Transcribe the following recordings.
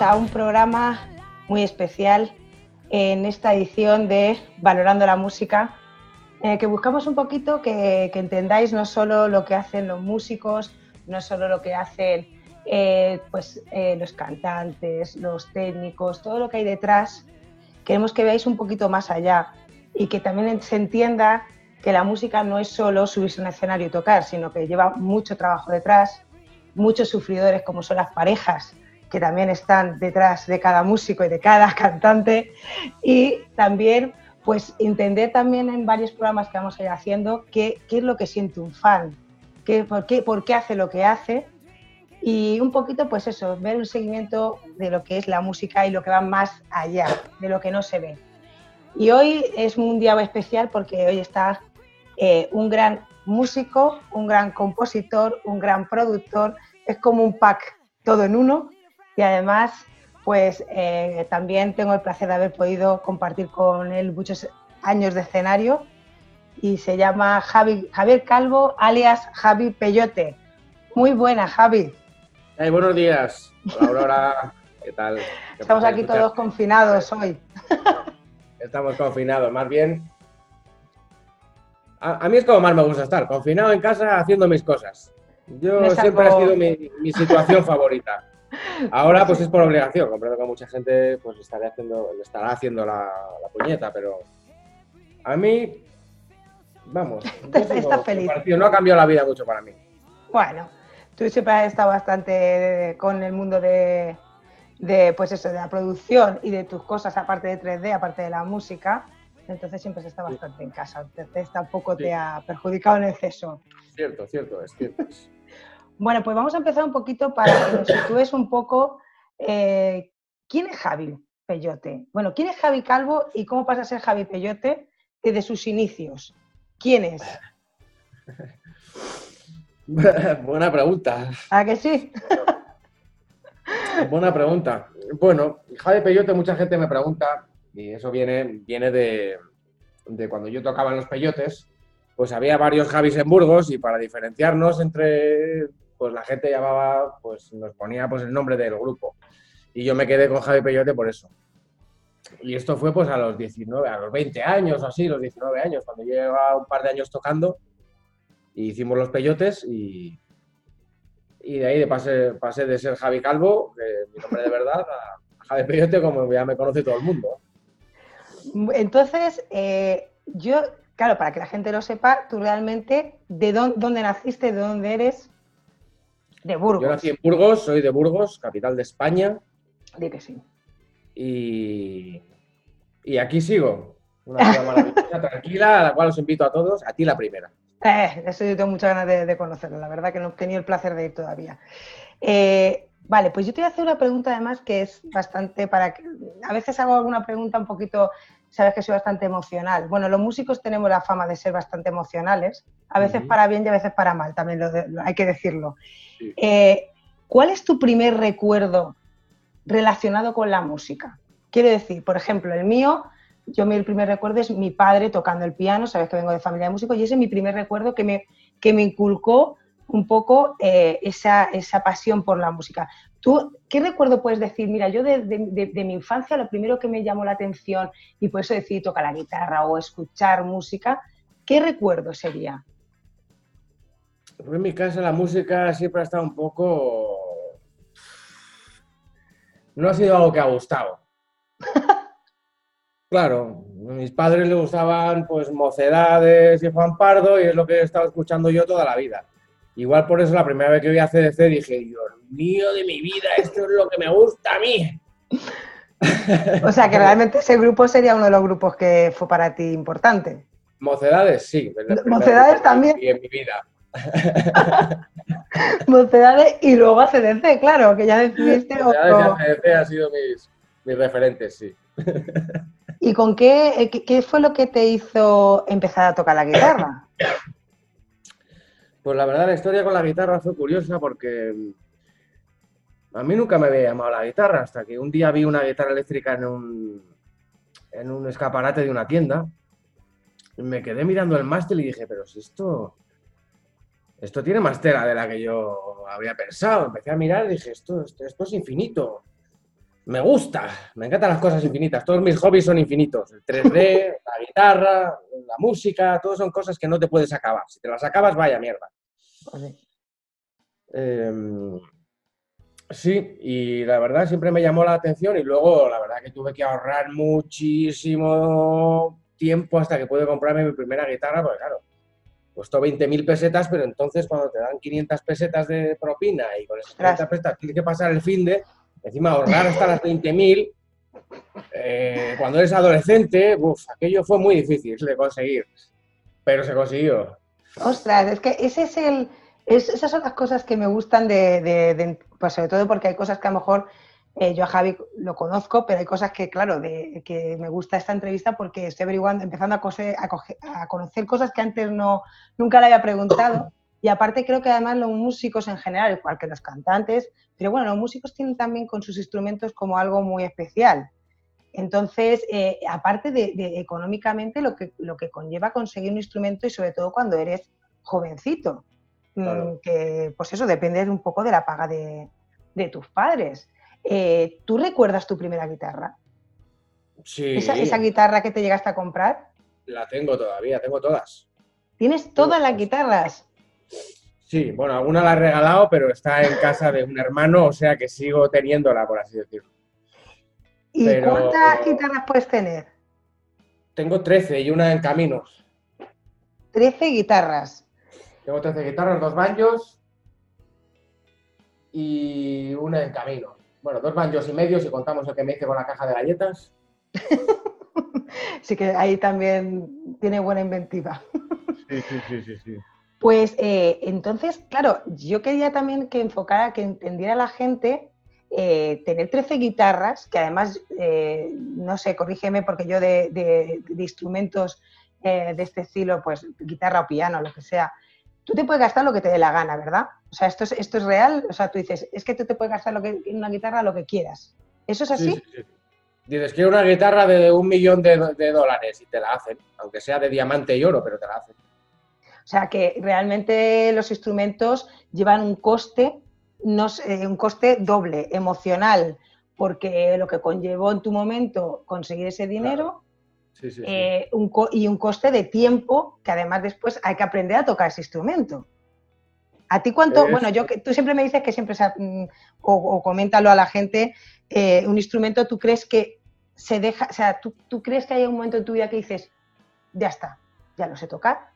a un programa muy especial en esta edición de Valorando la Música, que buscamos un poquito que, entendáis no solo lo que hacen los músicos, no solo lo que hacen eh, pues, eh, los cantantes, los técnicos, todo lo que hay detrás. Queremos que veáis un poquito más allá y que también se entienda que la música no es solo subirse a un escenario y tocar, sino que lleva mucho trabajo detrás, muchos sufridores como son las parejas, que también están detrás de cada músico y de cada cantante, y también pues entender también en varios programas que vamos a ir haciendo qué, qué es lo que siente un fan, qué, por, qué, por qué hace lo que hace. Y un poquito pues eso, ver un seguimiento de lo que es la música y lo que va más allá, de lo que no se ve. Y hoy es un día especial porque hoy está eh, un gran músico, un gran compositor, un gran productor, es como un pack todo en uno y además pues eh, también tengo el placer de haber podido compartir con él muchos años de escenario y se llama Javier Calvo, alias Javi Peyote. Muy buena, Javi. buenos días. Hola, Aurora. ¿Qué tal? Estamos aquí todos confinados hoy. Estamos confinados, más bien. A, mí es como más me gusta estar, confinado en casa haciendo mis cosas. Yo siempre ha sido mi, mi situación favorita. Ahora pues es por obligación, comprendo que mucha gente pues estará haciendo, le estará haciendo la, puñeta, pero a mí, vamos, estás feliz. no ha cambiado la vida mucho para mí. Bueno, tú siempre has estado bastante con el mundo de, pues eso, de la producción y de tus cosas, aparte de 3D, aparte de la música, entonces siempre has estado bastante en casa, entonces tampoco te ha perjudicado en exceso. Cierto, cierto, es cierto. Bueno, pues vamos a empezar un poquito para que nos sitúes un poco. Eh, ¿Quién es Javi Peyote? Bueno, ¿quién es Javi Calvo y cómo pasa a ser Javi Peyote desde sus inicios? ¿Quién es? Buena pregunta. ¿A que sí? Buena pregunta. Bueno, Javi Peyote, mucha gente me pregunta, y eso viene, viene de, de cuando yo tocaba en los peyotes, pues había varios Javis en Burgos y para diferenciarnos entre pues la gente llamaba, pues nos ponía pues el nombre del grupo. Y yo me quedé con Javi Peyote por eso. Y esto fue pues a los 19, a los 20 años o así, los 19 años, cuando yo llevaba un par de años tocando, y hicimos los peyotes y, y de ahí pasé, pasé de ser Javi Calvo, mi nombre de verdad, a, Javi Peyote como ya me conoce todo el mundo. Entonces, eh, yo, claro, para que la gente lo sepa, tú realmente, ¿de dónde naciste, de dónde eres? De Burgos. Yo nací en Burgos, soy de Burgos, capital de España. Di que sí. Y, y aquí sigo. Una vida maravillosa, tranquila, a la cual os invito a todos, a ti la primera. Eh, eso yo tengo muchas ganas de, conocerlo, la verdad que no he tenido el placer de ir todavía. Eh, vale, pues yo te voy a hacer una pregunta además que es bastante para que... A veces hago alguna pregunta un poquito sabes que soy bastante emocional. Bueno, los músicos tenemos la fama de ser bastante emocionales, a veces para bien y a veces para mal, también hay que decirlo. Eh, ¿Cuál es tu primer recuerdo relacionado con la música? Quiero decir, por ejemplo, el mío, yo mi primer recuerdo es mi padre tocando el piano, sabes que vengo de familia de músicos, y ese es mi primer recuerdo que me, que me inculcó un poco eh, esa, esa, pasión por la música. ¿Tú qué recuerdo puedes decir? Mira, yo de, mi infancia lo primero que me llamó la atención y por eso decidí tocar la guitarra o escuchar música, ¿qué recuerdo sería? Pues en mi casa la música siempre ha estado un poco... No ha sido algo que ha gustado. claro, a mis padres les gustaban pues mocedades y Juan Pardo y es lo que he estado escuchando yo toda la vida. Igual por eso la primera vez que vi a CDC dije, Dios mío de mi vida, esto es lo que me gusta a mí. O sea que realmente ese grupo sería uno de los grupos que fue para ti importante. Mocedades, sí. Mocedades también. Y en mi vida. Mocedades y luego a CDC, claro, que ya decidiste. Mocedades y CDC han sido mis, mis referentes, sí. ¿Y con qué, qué fue lo que te hizo empezar a tocar la guitarra? Pues la verdad la historia con la guitarra fue curiosa porque mm, a mí nunca me había llamado la guitarra hasta que un día vi una guitarra eléctrica en un, en un escaparate de una tienda. Y me quedé mirando el mástil y dije, pero si esto, esto tiene más tela de la que yo habría pensado. Empecé a mirar y dije, esto, esto, es infinito. Me gusta, me encantan las cosas infinitas. Todos mis hobbies son infinitos. El 3D, la guitarra, la música, todos son cosas que no te puedes acabar. Si te las acabas, vaya mierda. Em, sí, y la verdad siempre me llamó la atención y luego la verdad que tuve que ahorrar muchísimo tiempo hasta que pude comprarme mi primera guitarra, porque claro, costó 20.000 pesetas, pero entonces cuando te dan 500 pesetas de propina y con esas 500 pesetas tienes que pasar el fin de Encima ahorrar hasta las 20.000, eh, cuando eres adolescente, uf, aquello fue muy difícil de conseguir, pero se consiguió. Ostras, es que ese es el, esas son las cosas que me gustan de, pues sobre todo porque hay cosas que a lo mejor eh, yo a Javi lo conozco, pero hay cosas que, claro, de, que me gusta esta entrevista porque estoy averiguando, empezando a, a, conocer cosas que antes no, nunca le había preguntado. Y aparte creo que además los músicos en general, igual que los cantantes, pero bueno, los músicos tienen también con sus instrumentos como algo muy especial. Entonces, eh, aparte de, económicamente lo que, lo que conlleva conseguir un instrumento y sobre todo cuando eres jovencito, mm, que pues eso depende un poco de la paga de, tus padres. Eh, ¿Tú recuerdas tu primera guitarra? Sí. ¿Esa, ¿Esa, guitarra que te llegaste a comprar? La tengo todavía, tengo todas. ¿Tienes todas las guitarras? Sí, bueno, alguna la he regalado, pero está en casa de un hermano, o sea que sigo teniéndola, por así decirlo. ¿Y cuántas guitarras puedes tener? Tengo 13 y una en camino. 13 guitarras. Tengo 13 guitarras, dos banjos y una en camino. Bueno, dos banjos y medio si contamos el que me hice con la caja de galletas. sí que ahí también tiene buena inventiva. sí, sí, sí, sí. sí. Pues eh, entonces, claro, yo quería también que enfocara, que entendiera la gente eh, tener 13 guitarras, que además, eh, no sé, corrígeme, porque yo de, instrumentos de este estilo, pues guitarra o piano, lo que sea, tú te puedes gastar lo que te dé la gana, ¿verdad? O sea, esto es, esto es real, o sea, tú dices, es que tú te puedes gastar lo que, en una guitarra lo que quieras. ¿Eso es así? Sí, Dices, quiero una guitarra de un millón de, de dólares y te la hacen, aunque sea de diamante y oro, pero te la hacen. O sea que realmente los instrumentos llevan un coste, no, un coste doble, emocional, porque lo que conllevó en tu momento conseguir ese dinero eh, y un coste de tiempo que además después hay que aprender a tocar ese instrumento. ¿A ti cuánto? Bueno, yo tú siempre me dices que siempre, mm, o, coméntalo a la gente, eh, un instrumento tú crees que se deja, o sea, tú, tú crees que hay un momento en tu vida que dices, ya está, ya lo sé tocar,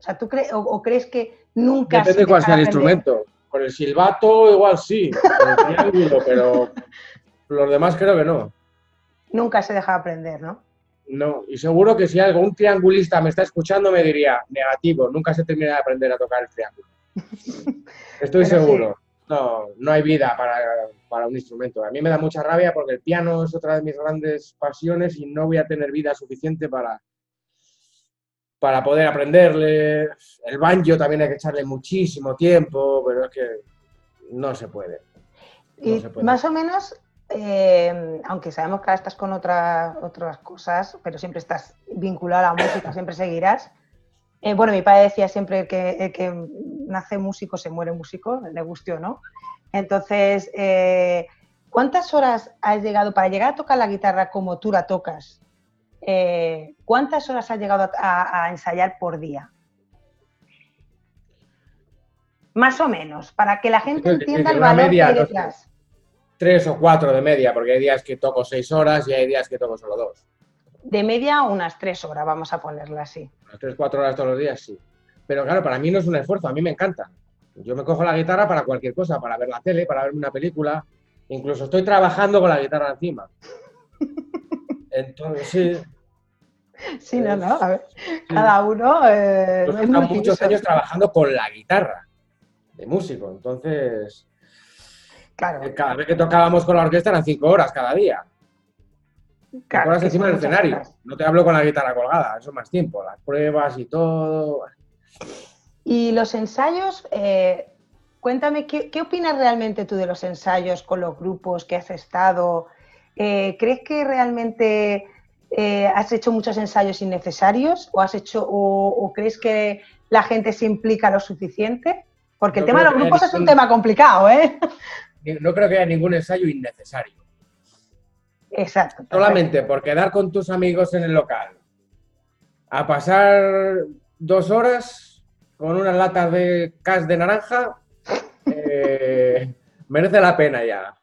o sea, ¿tú crees o, crees que nunca Depende cuál sea el instrumento. Con el silbato igual sí, pero los demás creo que no. Nunca se deja aprender, ¿no? No, y seguro que si algún triangulista me está escuchando me diría, negativo, nunca se termina de aprender a tocar el triángulo. Estoy seguro. No, no hay vida para, para, un instrumento. A mí me da mucha rabia porque el piano es otra de mis grandes pasiones y no voy a tener vida suficiente para, para poder aprenderle. El banjo también hay que echarle muchísimo tiempo, pero es que no se puede. y más o menos, eh, aunque sabemos que ahora estás con otras otras cosas, pero siempre estás vinculado a la música, siempre seguirás. Eh, bueno, mi padre decía siempre que que nace músico se muere músico, le guste o no. Entonces, eh, ¿cuántas horas has llegado para llegar a tocar la guitarra como tú la tocas? Eh, ¿cuántas horas has llegado a, ensayar por día? Más o menos, para que la gente entienda el valor que hay detrás. Tres o cuatro de media, porque hay días que toco seis horas y hay días que toco solo dos. De media unas tres horas, vamos a ponerla así. Unas tres, cuatro horas todos los días, sí. Pero claro, para mí no es un esfuerzo, a mí me encanta. Yo me cojo la guitarra para cualquier cosa, para ver la tele, para ver una película. Incluso estoy trabajando con la guitarra encima. Entonces, sí. Sí, no, no, a ver, cada uno. Eh, muchos años trabajando con la guitarra de músico, entonces. Claro. Eh, cada vez que tocábamos con la orquesta eran cinco horas cada día. Claro, horas encima del escenario. No te hablo con la guitarra colgada, eso más tiempo, las pruebas y todo. Y los ensayos, eh, cuéntame, ¿qué, ¿qué, opinas realmente tú de los ensayos con los grupos que has estado? Eh, ¿Crees que realmente eh, has hecho muchos ensayos innecesarios o has hecho o, crees que la gente se implica lo suficiente? Porque el tema de los grupos es un tema complicado, ¿eh? No creo que haya ningún ensayo innecesario. Exacto. Solamente por quedar con tus amigos en el local. A pasar dos horas con unas latas de cas de naranja, eh, merece la pena ya.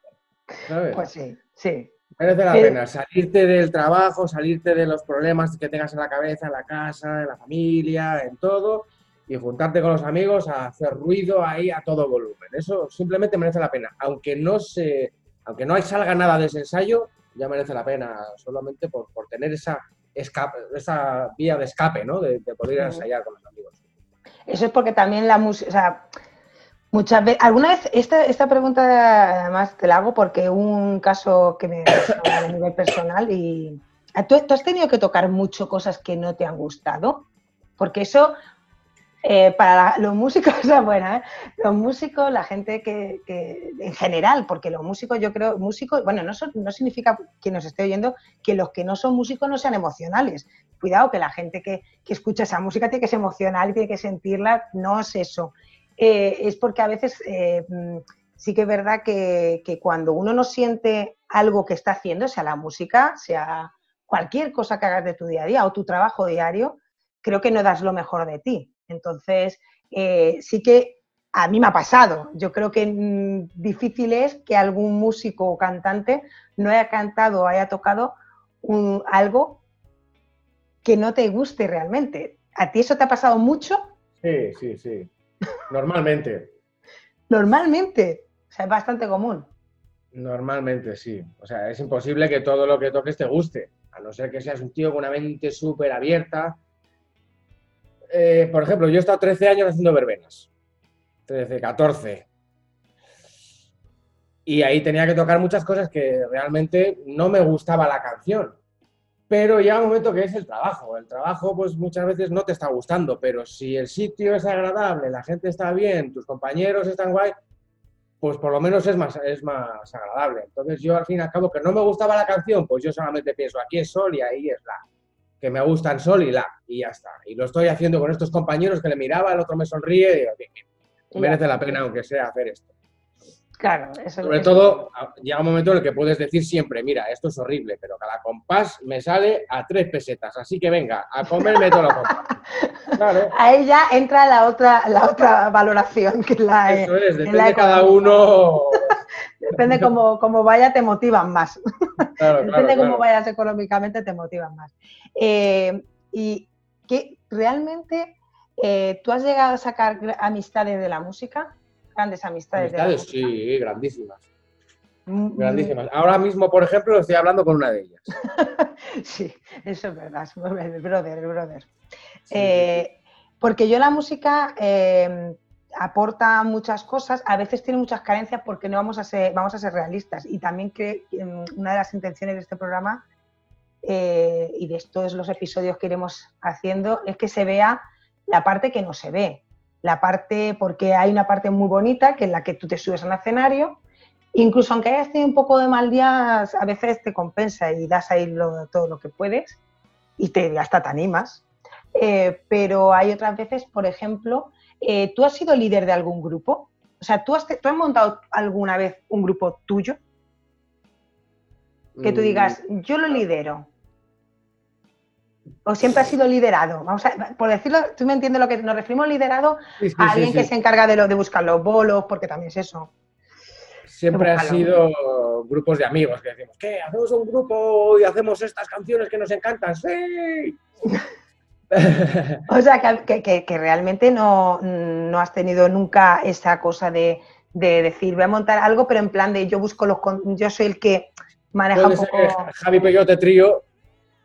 Pues sí, sí. Merece la pena salirte del trabajo, salirte de los problemas que tengas en la cabeza, en la casa, en la familia, en todo, y juntarte con los amigos a hacer ruido ahí a todo volumen. Eso simplemente merece la pena. Aunque no se, aunque no salga nada de ese ensayo, ya merece la pena solamente por, tener esa, escape, esa vía de escape, ¿no? De, poder ensayar con los amigos. Eso es porque también la música, Muchas veces, alguna vez, esta, esta pregunta además te la hago porque un caso que me a nivel personal y ¿tú, has tenido que tocar mucho cosas que no te han gustado, porque eso eh, para los músicos es buena, ¿eh? los músicos, la gente que, en general, porque los músicos yo creo, músicos, bueno, no, no significa que nos esté oyendo que los que no son músicos no sean emocionales. Cuidado que la gente que, que escucha esa música tiene que ser emocional y tiene que sentirla, no es eso. Eh, es porque a veces eh, mm, sí que es verdad que, cuando uno no siente algo que está haciendo, sea la música, sea cualquier cosa que hagas de tu día a día o tu trabajo diario, creo que no das lo mejor de ti. Entonces, eh, sí que a mí me ha pasado. Yo creo que mm, difícil es que algún músico o cantante no haya cantado o haya tocado algo que no te guste realmente. ¿A ti eso te ha pasado mucho? Sí, sí, sí. Normalmente. Normalmente. O sea, es bastante común. Normalmente, sí. O sea, es imposible que todo lo que toques te guste. A no ser que seas un tío con una mente súper abierta. Eh, por ejemplo, yo he estado 13 años haciendo verbenas. 13, 14. Y ahí tenía que tocar muchas cosas que realmente no me gustaba la canción pero llega un momento que es el trabajo. El trabajo, pues muchas veces no te está gustando, pero si el sitio es agradable, la gente está bien, tus compañeros están guay, pues por lo menos es más, es más agradable. Entonces yo al fin y al cabo que no me gustaba la canción, pues yo solamente pienso, aquí es sol y ahí es la. Que me gustan sol y la, y ya está. Y lo estoy haciendo con estos compañeros que le miraba, el otro me sonríe y digo, merece la pena aunque sea hacer esto. Claro, eso Sobre todo, llega un momento en el que puedes decir siempre, mira, esto es horrible, pero cada compás me sale a tres pesetas, así que venga, a comerme todo lo compás. Claro. Ahí ya entra la otra, la otra valoración, que la Eso es, depende de cada uno. depende cómo, cómo, vaya, te motivan más. depende cómo vayas económicamente, te motivan más. Eh, y que realmente eh, tú has llegado a sacar amistades de la música grandes amistades. Amistades, sí, grandísimas. Mm, grandísimas. Mm. Ahora mismo, por ejemplo, estoy hablando con una de ellas. sí, eso es verdad, el brother, el brother. Eh, porque yo la música em, aporta muchas cosas, a veces tiene muchas carencias porque no vamos a ser, vamos a ser realistas. Y también que em, una de las intenciones de este programa eh, y de estos los episodios que iremos haciendo es que se vea la parte que no se ve la parte, porque hay una parte muy bonita que es la que tú te subes al escenario, incluso aunque hayas tenido un poco de mal día, a veces te compensa y das ahí todo lo que puedes y te, hasta te animas. Eh, pero hay otras veces, por ejemplo, eh, ¿tú has sido líder de algún grupo? O sea, ¿tú has, ¿tú has montado alguna vez un grupo tuyo? Que tú mm. digas, yo lo lidero. ¿O siempre ha sido liderado? Vamos a, por decirlo, tú me entiendes lo que nos referimos liderado a alguien que se encarga de, lo, de buscar los bolos, porque también es eso. Siempre ha sido grupos de amigos que decimos, ¿qué? ¿Hacemos un grupo y hacemos estas canciones que nos encantan? ¡Sí! o sea, que, realmente no, has tenido nunca esa cosa de, decir, voy a montar algo, pero en plan de yo busco los... Yo soy el que maneja un poco... Javi Peyote Trío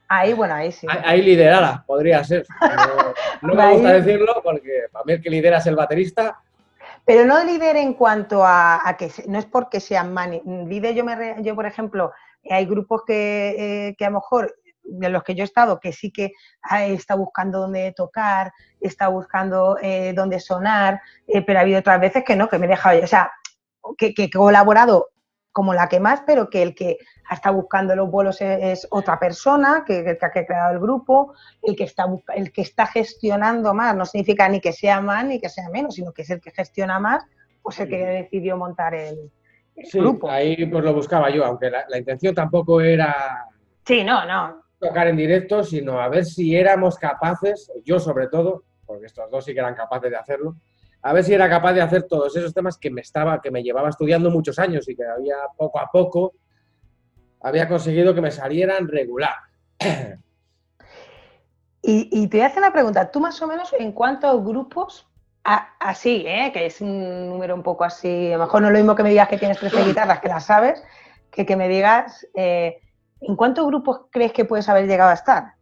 Ahí, bueno, ahí sí. Ahí, liderada, podría ser. No, me gusta decirlo porque para mí el que lidera es el baterista. Pero no líder en cuanto a, que no es porque sean mani. Líder, yo, me, yo por ejemplo, hay grupos que, eh, que a lo mejor de los que yo he estado, que sí que está buscando dónde tocar, está buscando eh, dónde sonar, eh, pero ha habido otras veces que no, que me he dejado, o sea, que, que he colaborado como la que más, pero que el que está buscando los vuelos es, otra persona que, que, ha creado el grupo, el que, está, el que está gestionando más, no significa ni que sea más ni que sea menos, sino que es el que gestiona más, pues el que decidió montar el, sí, ahí pues lo buscaba yo, aunque la, intención tampoco era... Sí, no, no. Tocar en directo, sino a ver si éramos capaces, yo sobre todo, porque estos dos sí que eran capaces de hacerlo, a ver si era capaz de hacer todos esos temas que me estaba, que me llevaba estudiando muchos años y que había poco a poco había conseguido que me salieran regular. Y, te voy a hacer una pregunta. ¿Tú más o menos en cuántos grupos, así, ¿eh? que es un número un poco así, a lo mejor no es lo mismo que me digas que tienes 13 guitarras, que las sabes, que que me digas, eh, ¿en cuántos grupos crees que puedes haber llegado a estar?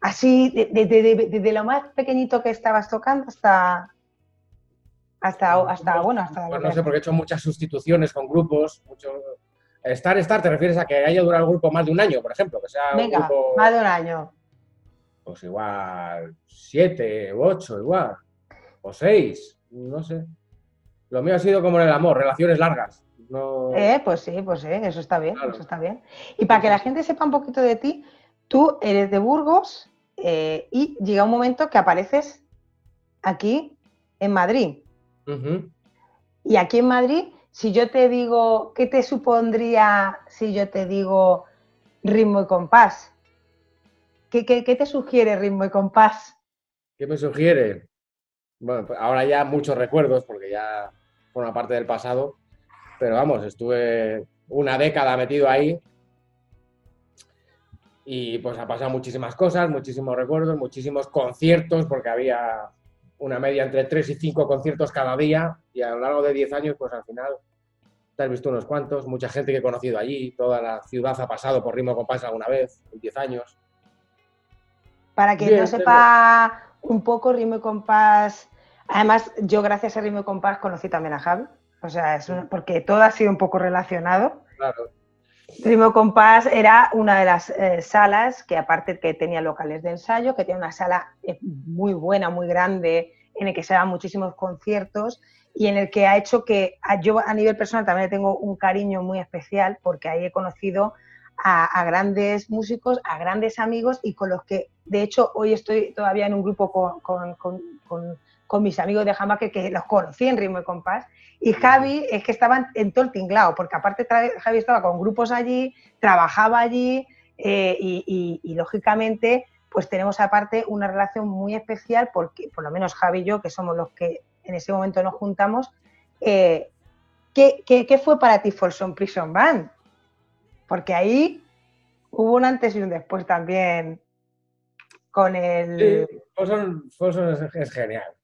Así, desde lo más pequeñito que estabas tocando hasta, hasta, hasta bueno, hasta... Pues no sé, porque he hecho muchas sustituciones con grupos, mucho... Estar, estar, ¿te refieres a que haya durado el grupo más de un año, por ejemplo? Que sea Venga, un grupo... más de un año pues igual siete ocho, igual, o seis, no sé. Lo mío ha sido como en el amor, relaciones largas. Eh, pues sí, pues sí, eso está bien, eso está bien. Y para que la gente sepa un poquito de ti, tú eres de Burgos eh, y llega un momento que apareces aquí en Madrid. Y aquí en Madrid, si yo te digo, ¿qué te supondría si yo te digo ritmo y compás? ¿Qué, te sugiere ritmo y compás? ¿Qué me sugiere? Bueno, pues ahora ya muchos recuerdos, porque ya forma parte del pasado, pero vamos, estuve una década metido ahí y pues ha pasado muchísimas cosas, muchísimos recuerdos, muchísimos conciertos, porque había una media entre tres y cinco conciertos cada día y a lo largo de 10 años, pues al final te has visto unos cuantos, mucha gente que he conocido allí, toda la ciudad ha pasado por ritmo compás alguna vez, en 10 años. Para que no sepa un poco ritmo y compás. Además, yo gracias a ritmo y compás conocí también a Javi. O sea, es porque todo ha sido un poco relacionado. Claro. Ritmo compás era una de las eh, salas que aparte que tenía locales de ensayo, que tenía una sala eh, muy buena, muy grande, en el que se daban muchísimos conciertos y en el que ha hecho que yo a nivel personal también tengo un cariño muy especial porque ahí he conocido a, grandes músicos, a grandes amigos y con los que, de hecho, hoy estoy todavía en un grupo con, mis amigos de Jamaque que los conocí en Ritmo y Compás. Y Javi es que estaban en todo el tinglado, porque aparte Javi estaba con grupos allí, trabajaba allí eh, y, lógicamente pues tenemos aparte una relación muy especial porque por lo menos Javi y yo, que somos los que en ese momento nos juntamos, eh, ¿qué, qué, fue para ti Folsom Prison Band? Porque ahí hubo un antes y un después también con el... Sí, Folsom, es, genial.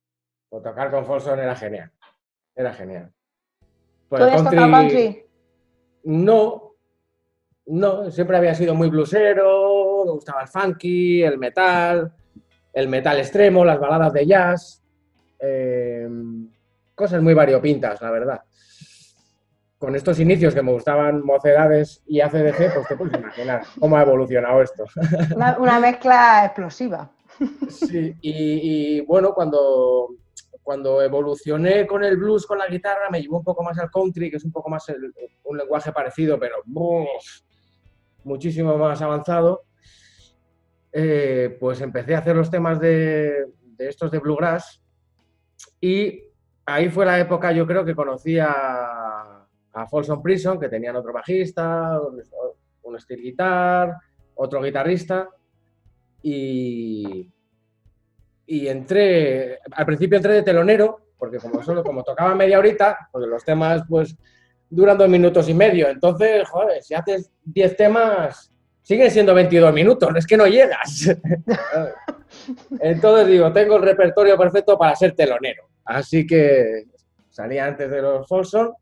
O tocar con Folsom era genial. Era genial. ¿Tú country, country? No, no, siempre había sido muy blusero, me gustaba el funky, el metal, el metal extremo, las baladas de jazz, eh, cosas muy variopintas, la verdad con estos inicios que me gustaban mocedades y ACDG, pues te puedes imaginar cómo ha evolucionado esto. Una, mezcla explosiva. Sí, y, bueno, cuando, cuando evolucioné con el blues, con la guitarra, me llevó un poco más al country, que es un poco más un lenguaje parecido, pero muchísimo más avanzado. Eh, pues empecé a hacer los temas de, estos de bluegrass y ahí fue la época, yo creo, que conocí a Folsom Prison, que tenían otro bajista, un steel guitar, otro guitarrista, y, y entré, al principio entré de telonero, porque como solo como tocaba media horita, porque los temas pues duran dos minutos y medio, entonces, joder, si haces 10 temas, siguen siendo 22 minutos, es que no llegas. entonces digo, tengo el repertorio perfecto para ser telonero, así que salí antes de los Folsom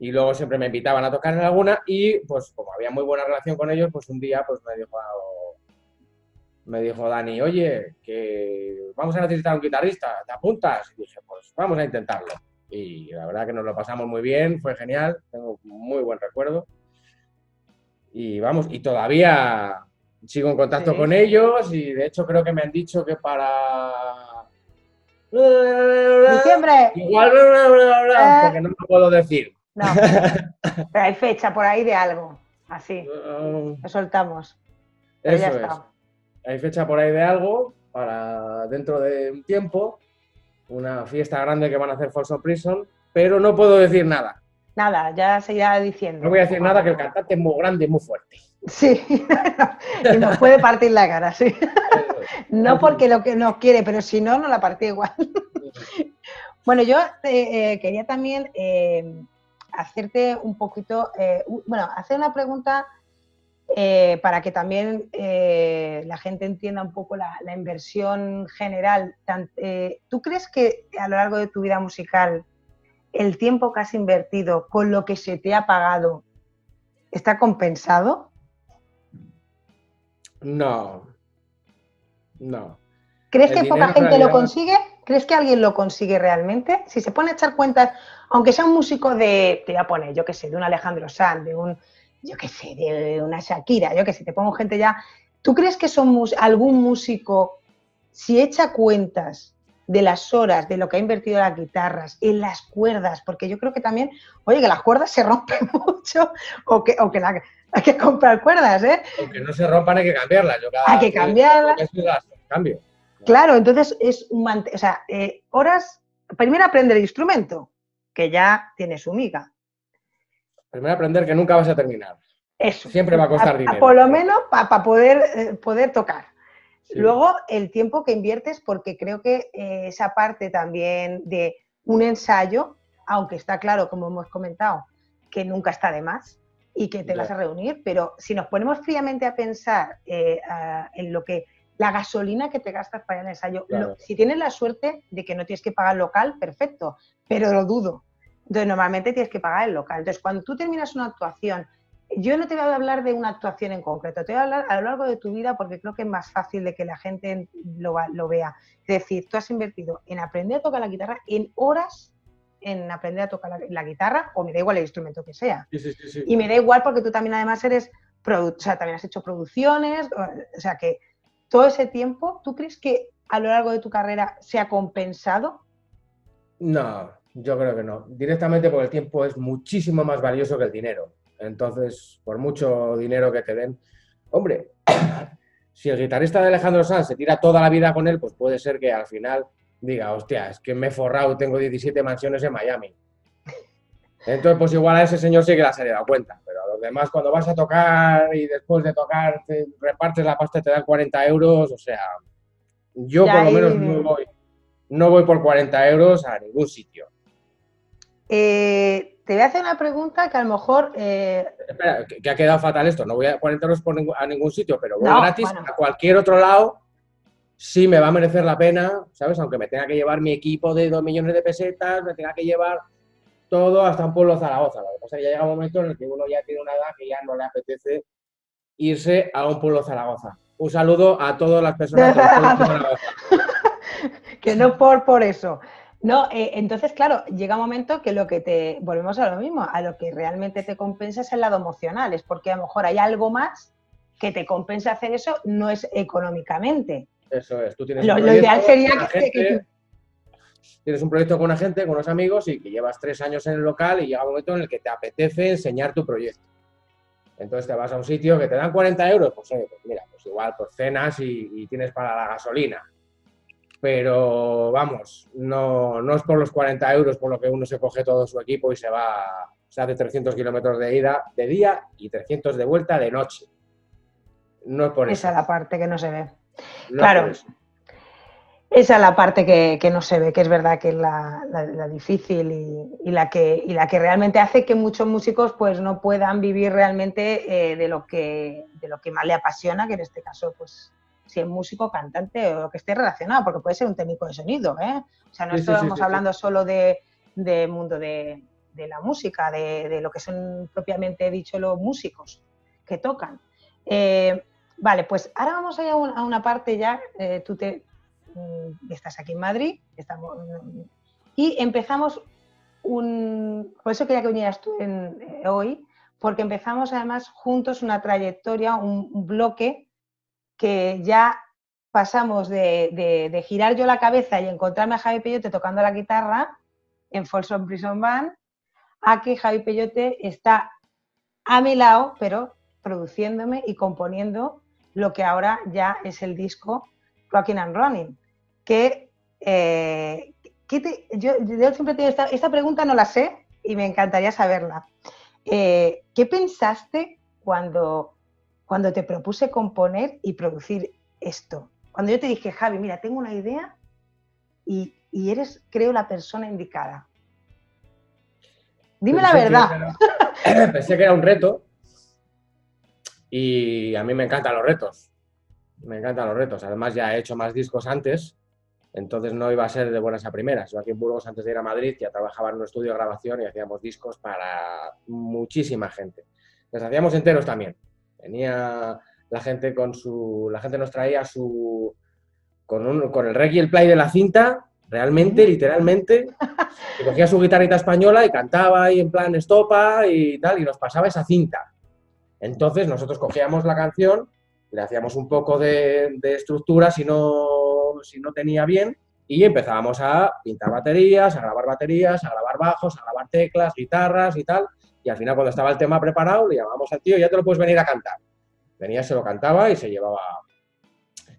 y luego siempre me invitaban a tocar en alguna y pues como había muy buena relación con ellos, pues un día pues me dijo, me dijo Dani, oye, que vamos a necesitar un guitarrista, ¿te apuntas? Y dije, pues vamos a intentarlo. Y la verdad que nos lo pasamos muy bien, fue genial, tengo muy buen recuerdo. Y vamos, y todavía sigo en contacto con ellos y de hecho creo que me han dicho que para Diciembre. Igual, eh. porque no lo puedo decir. No, pero hay fecha por ahí de algo, así. Lo soltamos. Eso ya está. Hay fecha por ahí de algo para dentro de un tiempo, una fiesta grande que van a hacer Folsom Prison, pero no puedo decir nada. Nada, ya se irá diciendo. No voy a decir nada, que el cantante es muy grande y muy fuerte. Sí, y nos puede partir la cara, sí. No porque lo que nos quiere, pero si no, nos la partía igual. Bueno, yo eh, eh, quería también eh, hacerte un poquito, bueno, hacer una pregunta para que también la gente entienda un poco la, la inversión general. ¿Tú crees que a lo largo de tu vida musical el tiempo que has invertido con lo que se te ha pagado está compensado? No, no. ¿Crees que poca gente lo consigue? ¿Crees que alguien lo consigue realmente? Si se pone a echar cuentas, aunque sea un músico de, te voy a poner, yo qué sé, de un Alejandro Sanz, de un, yo qué sé, de una Shakira, yo qué sé, te pongo gente ya. ¿Tú crees que son algún músico, si echa cuentas de las horas, de lo que ha invertido en las guitarras, en las cuerdas, porque yo creo que también, oye, que las cuerdas se rompen mucho, o que, o que la, hay que comprar cuerdas, ¿eh? Aunque no se rompan, hay que cambiarlas. hay que cambiarlas. cambio. Claro, entonces es un o sea, eh, horas, primero aprender el instrumento, que ya tiene su miga. Primero aprender que nunca vas a terminar. Eso. Siempre va a costar dinero. por lo menos para poder, eh, poder tocar. Luego, el tiempo que inviertes, porque creo que eh, esa parte también de un ensayo, aunque está claro, como hemos comentado, que nunca está de más, y que te vas a reunir, pero si nos ponemos fríamente a pensar eh, en lo que la gasolina que te gastas para al ensayo, si tienes la suerte de que no tienes que pagar local, perfecto, pero lo dudo. Entonces, normalmente tienes que pagar el local. Entonces, cuando tú terminas una actuación, yo no te voy a hablar de una actuación en concreto, te voy a hablar a lo largo de tu vida porque creo que es más fácil de que la gente lo, lo vea. Es decir, tú has invertido en aprender a tocar la guitarra en horas en aprender a tocar la, guitarra o me da igual el instrumento que sea. y me da igual porque tú también además eres, o sea, también has hecho producciones, o, sea que todo ese tiempo, ¿tú crees que a lo largo de tu carrera se ha compensado? No, yo creo que no. Directamente porque el tiempo es muchísimo más valioso que el dinero. Entonces, por mucho dinero que te den, hombre, si el guitarrista de Alejandro Sanz se tira toda la vida con él, pues puede ser que al final diga, hostia, es que me he forrado, tengo 17 mansiones en Miami. Entonces, pues igual a ese señor sí que la se le da cuenta, pero a los demás cuando vas a tocar y después de tocar te repartes la pasta y te dan 40 euros, o sea, yo por lo menos no voy, no voy por 40 euros a ningún sitio. Eh, te voy a hacer una pregunta que a lo mejor... Eh, Espera, que, ha quedado fatal esto, no voy a 40 euros por a ningún sitio, pero voy gratis a cualquier otro lado sí me va a merecer la pena, ¿sabes? Aunque me tenga que llevar mi equipo de 2 millones de pesetas, me tenga que llevar todo hasta un pueblo Zaragoza. Lo que pasa es que ya llega un momento en el que uno ya tiene una edad que ya no le apetece irse a un pueblo Zaragoza. Un saludo a todas las personas Zaragoza. que no por, por eso. No, eh, entonces, claro, llega un momento que lo que te, volvemos a lo mismo, a lo que realmente te compensa es el lado emocional, es porque a lo mejor hay algo más que te compensa hacer eso, no es económicamente. Eso es. Tú tienes lo, ideal sería que, Tienes un proyecto con una gente, con unos amigos y que llevas tres años en el local y llega un momento en el que te apetece enseñar tu proyecto. Entonces te vas a un sitio que te dan 40 euros, pues, pues mira, pues igual, pues cenas y, tienes para la gasolina. Pero vamos, no, no es por los 40 euros por lo que uno se coge todo su equipo y se va, se hace 300 kilómetros de ida de día y 300 de vuelta de noche. No es por eso. Esa es la parte que no se ve claro. Esa es la parte que, no se ve, que es verdad que es la, difícil y, la que, la que realmente hace que muchos músicos pues no puedan vivir realmente eh, de, lo que, de lo que más le apasiona, que en este caso pues si es músico, cantante o lo que esté relacionado, porque puede ser un técnico de sonido, ¿eh? O sea, no estamos hablando solo de, mundo de, la música, de, lo que son propiamente dicho los músicos que tocan. Eh, Vale, pues ahora vamos a ir a, una parte ya, eh, tú te, mm, estás aquí en Madrid, estamos, y empezamos un, por eso quería que vinieras tú eh, hoy, porque empezamos además juntos una trayectoria, un, bloque que ya pasamos de, girar yo la cabeza y encontrarme a Javi Peyote tocando la guitarra en Folsom Prison Band, a que Javi Peyote está a mi lado, pero produciéndome y componiendo lo que ahora ya es el disco Rocking and Running. Que, eh, yo, siempre tengo esta, pregunta, no la sé, y me encantaría saberla. Eh, ¿Qué pensaste cuando, cuando te propuse componer y producir esto? Cuando yo te dije, Javi, mira, tengo una idea y, eres, creo, la persona indicada. Dime la verdad. pensé que era un reto y a mí me encantan los retos. Me encantan los retos. Además, ya he hecho más discos antes, entonces no iba a ser de buenas a primeras. Yo aquí en Burgos, antes de ir a Madrid, ya trabajaba en un estudio de grabación y hacíamos discos para muchísima gente. Les hacíamos enteros también. Venía la gente con su. La gente nos traía su. con, un, con el rec y el play de la cinta, realmente, literalmente. Y cogía su guitarrita española y cantaba ahí en plan estopa y tal, y nos pasaba esa cinta. Entonces nosotros cogíamos la canción, le hacíamos un poco de, estructura si no, si no tenía bien y empezábamos a pintar baterías, a grabar baterías, a grabar bajos, a grabar teclas, guitarras y tal. Y al final cuando estaba el tema preparado le llamábamos al tío, ya te lo puedes venir a cantar. Venía, se lo cantaba y se llevaba...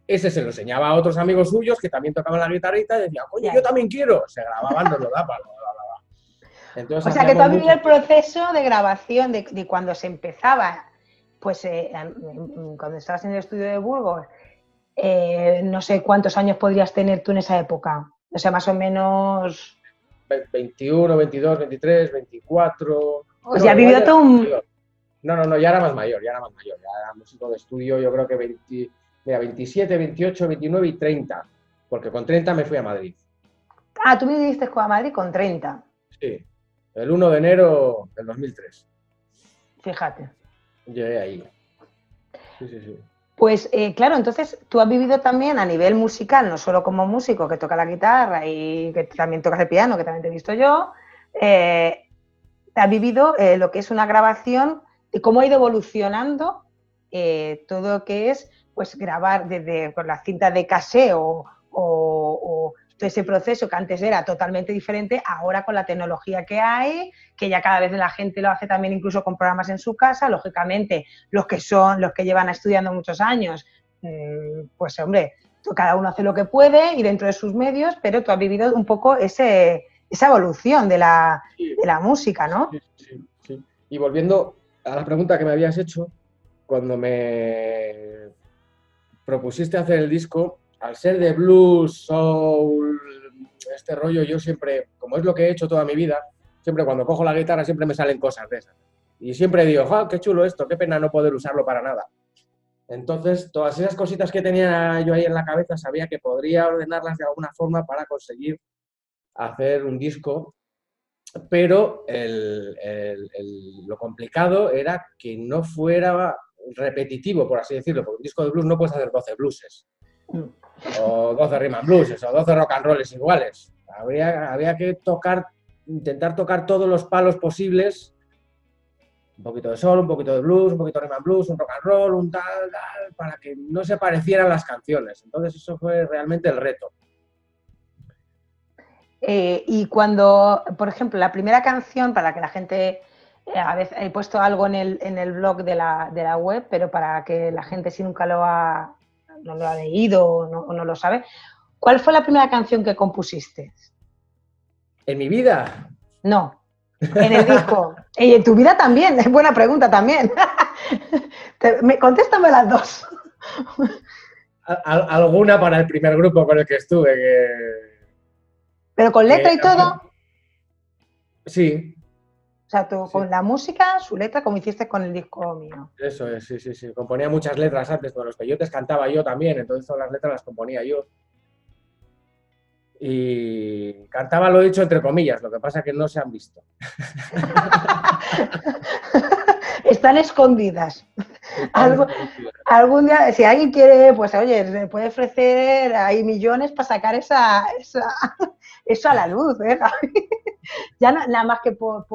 Ese se lo enseñaba a otros amigos suyos que también tocaban la guitarrita y decían, coño, yo también quiero. Se grababan, nos lo daban. Entonces, o sea, que tú has vivido el proceso de grabación de, de, cuando se empezaba pues eh, cuando estabas en el estudio de Burgos, eh, no sé cuántos años podrías tener tú en esa época. O sea, más o menos... 21, 22, 23, 24... O sea, ha vivido todo un... No, no, no, ya era más mayor, ya era más mayor. Ya era músico de estudio, yo creo que 20, 27, 28, 29 y 30. Porque con 30 me fui a Madrid. Ah, tú viniste a Madrid con 30. Sí, el 1 de enero del 2003. Fíjate. Llegué ahí. Pues eh, claro, entonces tú has vivido también a nivel musical, no solo como músico que toca la guitarra y que también tocas el piano, que también te he visto yo, eh, has vivido eh, lo que es una grabación y cómo ha ido evolucionando todo lo que es pues grabar desde con la cinta de caseo o ese proceso que antes era totalmente diferente, ahora con la tecnología que hay, que ya cada vez la gente lo hace también incluso con programas en su casa, lógicamente los que son, los que llevan estudiando muchos años, mm, pues hombre, cada uno hace lo que puede y dentro de sus medios, pero tú has vivido un poco ese, esa evolución de la, de la música, ¿no? Sí, sí, Y volviendo a la pregunta que me habías hecho, cuando me propusiste hacer el disco, al ser de blues, soul, este rollo, yo siempre, como es lo que he hecho toda mi vida, siempre cuando cojo la guitarra siempre me salen cosas de esas. Y siempre digo, ¡ah, qué chulo esto! Qué pena no poder usarlo para nada. Entonces, todas esas cositas que tenía yo ahí en la cabeza, sabía que podría ordenarlas de alguna forma para conseguir hacer un disco, pero lo complicado era que no fuera repetitivo, por así decirlo, porque un disco de blues no puedes hacer 12 blueses. Mm o 12 rhythm blues, o 12 rock and rolls iguales. Habría, había que tocar, intentar tocar todos los palos posibles. Un poquito de sol, un poquito de blues, un poquito de rhythm blues, un rock and roll, un tal, tal, para que no se parecieran las canciones. Entonces eso fue realmente el reto. Eh, y cuando, por ejemplo, la primera canción, para que la gente, eh, a veces he puesto algo en el, en el blog de la, de la web, pero para que la gente si nunca lo ha, no lo ha leído o no, lo sabe. ¿Cuál fue la primera canción que compusiste? ¿En mi vida? No, en el disco. y en tu vida también, es buena pregunta también. contéstame las dos. alguna para el primer grupo con el que estuve. ¿Pero con letra y todo? Sí, o sea, tú con la música, su letra, como hiciste con el disco mío. Eso es, sí, sí, sí. Componía muchas letras antes, con los peyotes cantaba yo también, entonces todas las letras las componía yo. Y cantaba lo dicho entre comillas, lo que pasa es que no se han visto. Están escondidas. Algún día, si alguien quiere, pues oye, le puede ofrecer ahí millones para sacar esa, eso a la luz, ¿eh? ya nada más que por,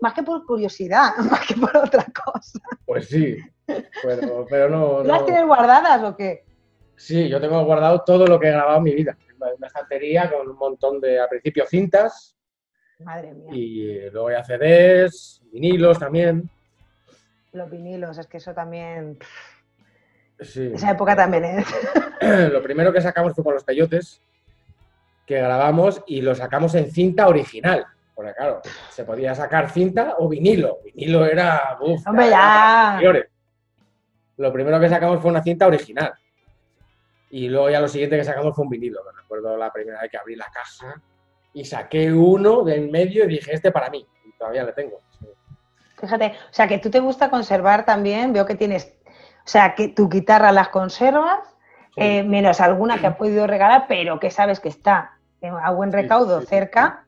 más que por curiosidad, más que por otra cosa. Pues sí, pero, pero no, ¿Las tienes guardadas o qué? Sí, yo tengo guardado todo lo que he grabado en mi vida. Una estantería con un montón de, a principio, cintas. Madre mía. Y luego hay CDs, vinilos también. Los vinilos, es que eso también... Sí. Esa época también, ¿eh? Lo primero que sacamos fue con los peyotes, que grabamos y lo sacamos en cinta original. Porque claro, se podía sacar cinta o vinilo. Vinilo era. Uf, Hombre, ya. Lo primero que sacamos fue una cinta original. Y luego ya lo siguiente que sacamos fue un vinilo. Me recuerdo la primera vez que abrí la caja y saqué uno de en medio y dije, este para mí. Y todavía le tengo. Fíjate, o sea, que tú te gusta conservar también, veo que tienes, o sea, que tu guitarra las conservas, eh, menos alguna que has podido regalar, pero que sabes que está a buen recaudo cerca.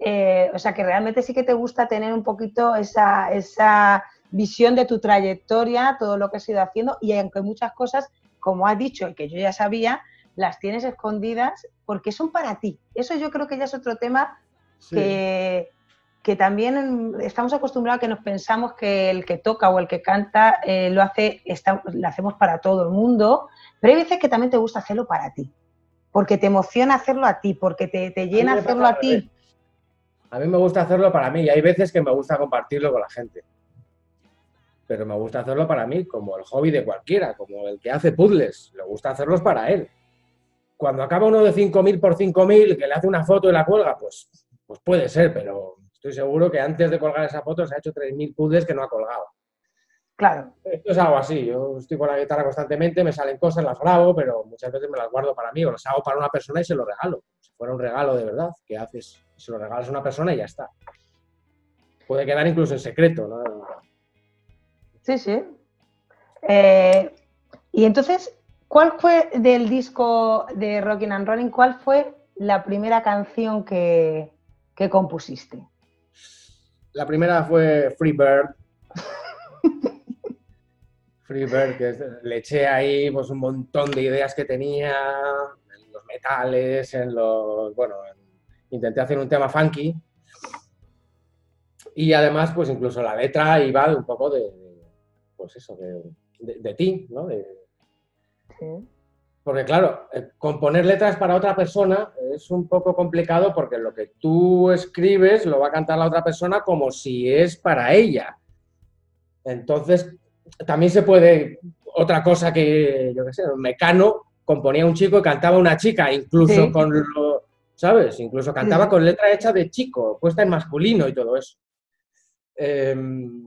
Eh, o sea, que realmente sí que te gusta tener un poquito esa, esa visión de tu trayectoria, todo lo que has ido haciendo, y aunque muchas cosas, como has dicho y que yo ya sabía, las tienes escondidas porque son para ti. Eso yo creo que ya es otro tema que, que, también estamos acostumbrados a que nos pensamos que el que toca o el que canta eh, lo hace, lo hacemos para todo el mundo, pero hay veces que también te gusta hacerlo para ti, porque te emociona hacerlo a ti, porque te, te llena hacerlo a ti. A mí me gusta hacerlo para mí y hay veces que me gusta compartirlo con la gente pero me gusta hacerlo para mí, como el hobby de cualquiera, como el que hace puzzles, le gusta hacerlos para él. Cuando acaba uno de 5.000 por 5.000, que le hace una foto y la cuelga, pues, pues puede ser, pero estoy seguro que antes de colgar esa foto se ha hecho 3.000 puzzles que no ha colgado. Claro. Esto es algo así, yo estoy con la guitarra constantemente, me salen cosas, las grabo, pero muchas veces me las guardo para mí o las hago para una persona y se lo regalo. Si fuera un regalo de verdad, que haces? Se lo regalas a una persona y ya está. Puede quedar incluso en secreto, ¿no? Sí, sí. Eh, y entonces, ¿cuál fue del disco de Rockin' and Rolling, cuál fue la primera canción que, compusiste? La primera fue Free Bird. Free Bird, que le eché ahí pues, un montón de ideas que tenía, en los metales, en los. Bueno, intenté hacer un tema funky. Y además, pues incluso la letra iba de un poco de, pues eso, de, ti, ¿no? Porque claro, eh, componer letras para otra persona es un poco complicado porque lo que tú escribes lo va a cantar la otra persona como si es para ella. Entonces, también se puede, otra cosa que, yo qué sé, Mecano componía un chico y cantaba una chica, incluso con lo, ¿sabes? Incluso cantaba con letra hecha de chico, puesta en masculino y todo eso. Em,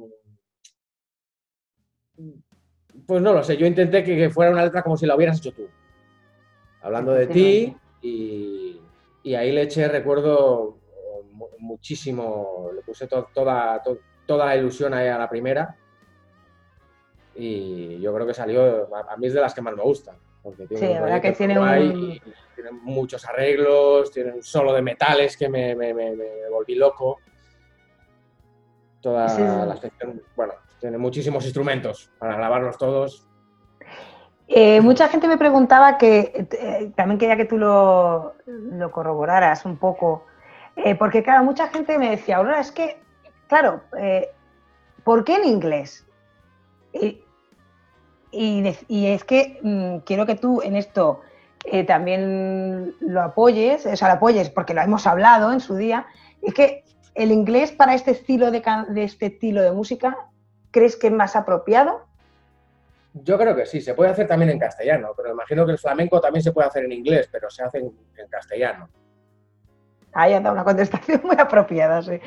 pues no lo sé, yo intenté que, fuera una letra como si la hubieras hecho tú. Hablando de ti y, ahí le eché, recuerdo, muchísimo, le puse toda, toda la ilusión ahí a la primera y yo creo que salió, a, mí es de las que más me gustan. Porque tiene sí, la verdad que tiene, un... tiene muchos arreglos, tiene un solo de metales que me, volví loco. Toda la sección, bueno, tiene muchísimos instrumentos para grabarlos todos. Eh, mucha gente me preguntaba que eh, también quería que tú lo, corroboraras un poco, eh, porque claro, mucha gente me decía, Aurora, es que, claro, ¿por qué en inglés? Y, es que mm, quiero que tú en esto también lo apoyes, o sea, lo apoyes porque lo hemos hablado en su día, es que el inglés para este estilo de, de este estilo de música ¿Crees que es más apropiado? Yo creo que sí, se puede hacer también en castellano, pero imagino que el flamenco también se puede hacer en inglés, pero se hace en, castellano. Ahí anda una contestación muy apropiada, sí.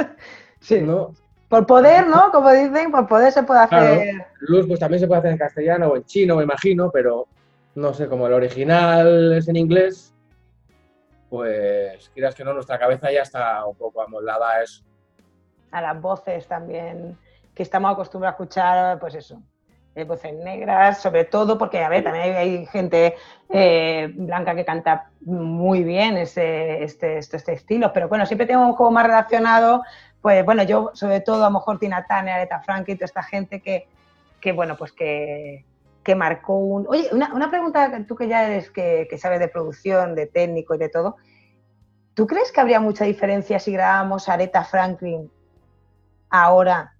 sí. ¿No? Por poder, ¿no? Como dicen, por poder se puede hacer. Luz, pues también se puede hacer en castellano o en chino, me imagino, pero no sé, como el original es en inglés, pues quieras que no, nuestra cabeza ya está un poco amoldada a eso. A las voces también que estamos acostumbrados a escuchar, pues eso, voces negras, sobre todo porque, a ver, también hay, gente eh, blanca que canta muy bien ese, este, este, este, estilo, pero bueno, siempre tengo un juego más relacionado, pues bueno, yo sobre todo a lo mejor Tina Turner, Aretha Franklin, toda esta gente que, que bueno, pues que, que marcó un... Oye, una, una, pregunta, tú que ya eres, que, que sabes de producción, de técnico y de todo, ¿tú crees que habría mucha diferencia si grabamos Aretha Franklin ahora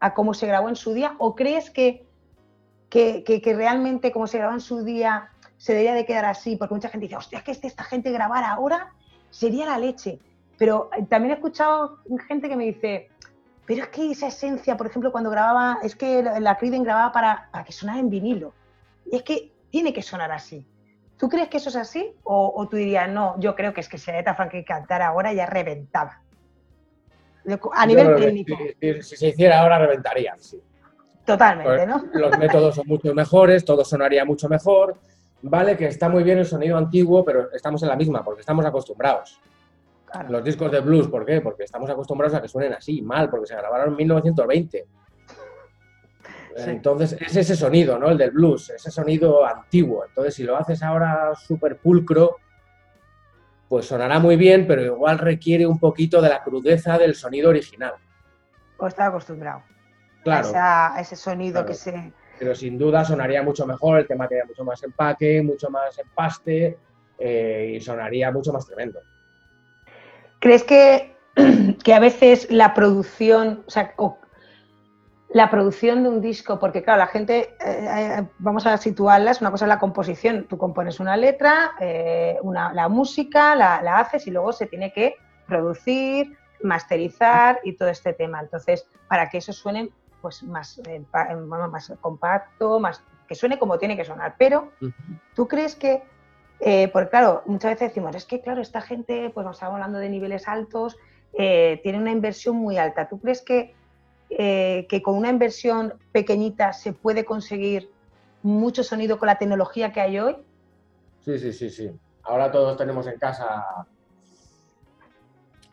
a cómo se grabó en su día? ¿O crees que, que, realmente como se grabó en su día se debería de quedar así? Porque mucha gente dice, hostia, que esta gente grabar ahora sería la leche. Pero eh, también he escuchado gente que me dice, pero es que esa esencia, por ejemplo, cuando grababa, es que la Creedence grababa para, para que sonara en vinilo. Y es que tiene que sonar así. ¿Tú crees que eso es así? O, tú dirías, no, yo creo que es que si Aretha Franklin cantara ahora ya reventaba. A nivel técnico. Si, se hiciera ahora, reventarían, sí. Totalmente, ¿no? Los métodos son mucho mejores, todo sonaría mucho mejor. Vale, que está muy bien el sonido antiguo, pero estamos en la misma, porque estamos acostumbrados. Los discos de blues, ¿por qué? Porque estamos acostumbrados a que suenen así, mal, porque se grabaron en 1920. Entonces, es ese sonido, ¿no? El del blues, ese sonido antiguo. Entonces, si lo haces ahora súper pulcro, pues sonará muy bien, pero igual requiere un poquito de la crudeza del sonido original. O está acostumbrado. Claro. A, ese sonido que se. Pero sin duda sonaría mucho mejor, el tema tendría mucho más empaque, mucho más empaste eh, y sonaría mucho más tremendo. ¿Crees que, que a veces la producción, o sea, la producción de un disco, porque claro, la gente, eh, eh, vamos a situarlas, una cosa es la composición, tú compones una letra, eh, la música, la, haces y luego se tiene que producir, masterizar y todo este tema. Entonces, para que eso suene pues más, más compacto, más, que suene como tiene que sonar. Pero, ¿tú crees que, porque claro, muchas veces decimos, es que claro, esta gente, pues nos estamos hablando de niveles altos, tiene una inversión muy alta. ¿Tú crees que eh, que con una inversión pequeñita se puede conseguir mucho sonido con la tecnología que hay hoy? Sí, sí, sí, sí. Ahora todos tenemos en casa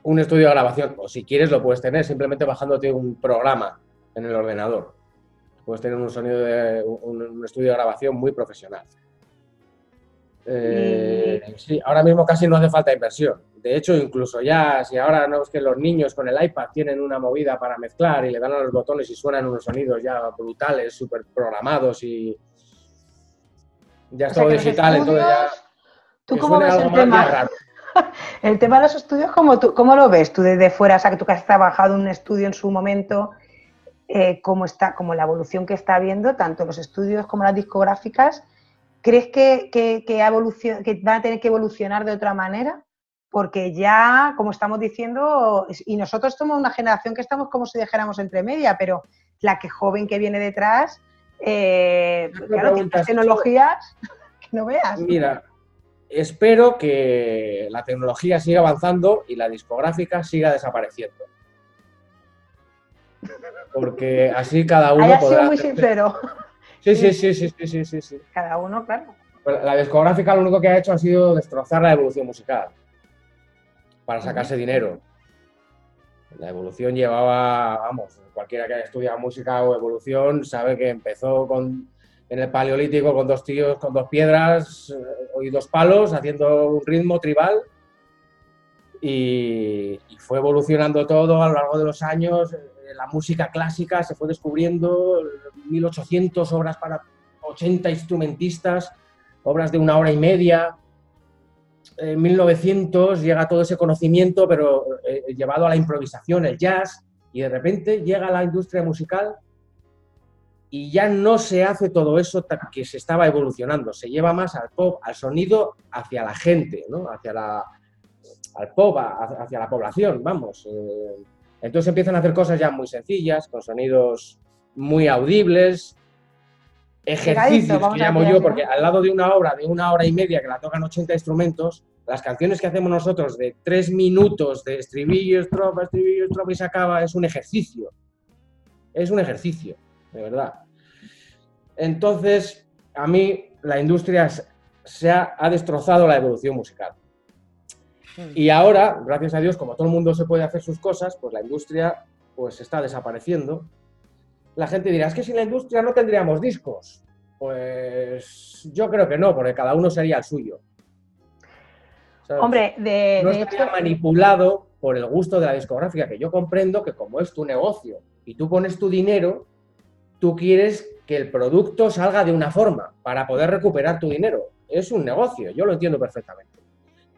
un estudio de grabación, o si quieres lo puedes tener simplemente bajándote un programa en el ordenador. Puedes tener un sonido de un, estudio de grabación muy profesional. Eh, sí, ahora mismo casi no hace falta inversión. De hecho, incluso ya, si ahora no es que los niños con el iPad tienen una movida para mezclar y le dan a los botones y suenan unos sonidos ya brutales, súper programados y ya es todo digital, entonces ya... ¿Tú cómo ves el tema? El tema de los estudios, ¿cómo, tú, ¿cómo lo ves tú desde fuera? O sea, que tú que has trabajado en un estudio en su momento, eh, ¿cómo está, como la evolución que está habiendo, tanto los estudios como las discográficas, ¿crees que, que, que, que van a tener que evolucionar de otra manera? porque ya, como estamos diciendo, y nosotros somos una generación que estamos como si dijéramos entre media, pero la que joven que viene detrás, eh, claro, tecnologías que no veas. Mira, espero que la tecnología siga avanzando y la discográfica siga desapareciendo. Porque así cada uno. Sido muy sincero. Sí, sí, sí, sí, sí, sí, sí, Cada uno, claro. La discográfica lo único que ha hecho ha sido destrozar la evolución musical para sacarse dinero. La evolución llevaba, vamos, cualquiera que haya estudiado música o evolución sabe que empezó con, en el paleolítico con dos tíos, con dos piedras eh, y dos palos, haciendo un ritmo tribal. Y, fue evolucionando todo a lo largo de los años. Eh, la música clásica se fue descubriendo, 1800 obras para 80 instrumentistas, obras de una hora y media, en 1900 llega todo ese conocimiento, pero eh, llevado a la improvisación, el jazz, y de repente llega la industria musical y ya no se hace todo eso que se estaba evolucionando, se lleva más al pop, al sonido hacia la gente, ¿no? hacia la, al pop, hacia la población, vamos. Eh. Entonces empiezan a hacer cosas ya muy sencillas, con sonidos muy audibles, ejercicios que llamo yo, porque al lado de una obra de una hora y media que la tocan 80 instrumentos, las canciones que hacemos nosotros de tres minutos de estribillo, estrofa, estribillo, estrofa y se acaba, es un ejercicio. Es un ejercicio, de verdad. Entonces, a mí la industria se ha, ha destrozado la evolución musical. Y ahora, gracias a Dios, como todo el mundo se puede hacer sus cosas, pues la industria pues está desapareciendo la gente dirá, es que sin la industria no tendríamos discos. Pues yo creo que no, porque cada uno sería el suyo. Hombre, de, no estaría manipulado por el gusto de la discográfica, que yo comprendo que como es tu negocio y tú pones tu dinero, tú quieres que el producto salga de una forma para poder recuperar tu dinero. Es un negocio, yo lo entiendo perfectamente.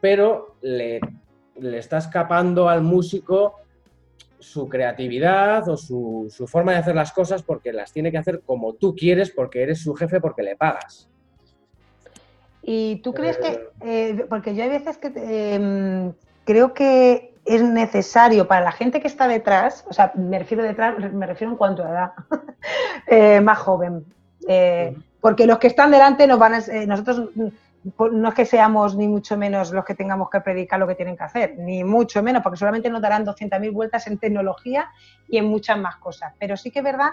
Pero le, le está escapando al músico su creatividad o su, forma de hacer las cosas porque las tiene que hacer como tú quieres porque eres su jefe porque le pagas. ¿Y tú crees que, eh. Eh, porque yo hay veces que em, creo que es necesario para la gente que está detrás, o sea, me refiero detrás, me refiero en cuanto a edad, eh, más joven, porque los que están delante nos van a, nosotros no es que seamos ni mucho menos los que tengamos que predicar lo que tienen que hacer, ni mucho menos, porque solamente nos darán 200.000 vueltas en tecnología y en muchas más cosas. Pero sí que es verdad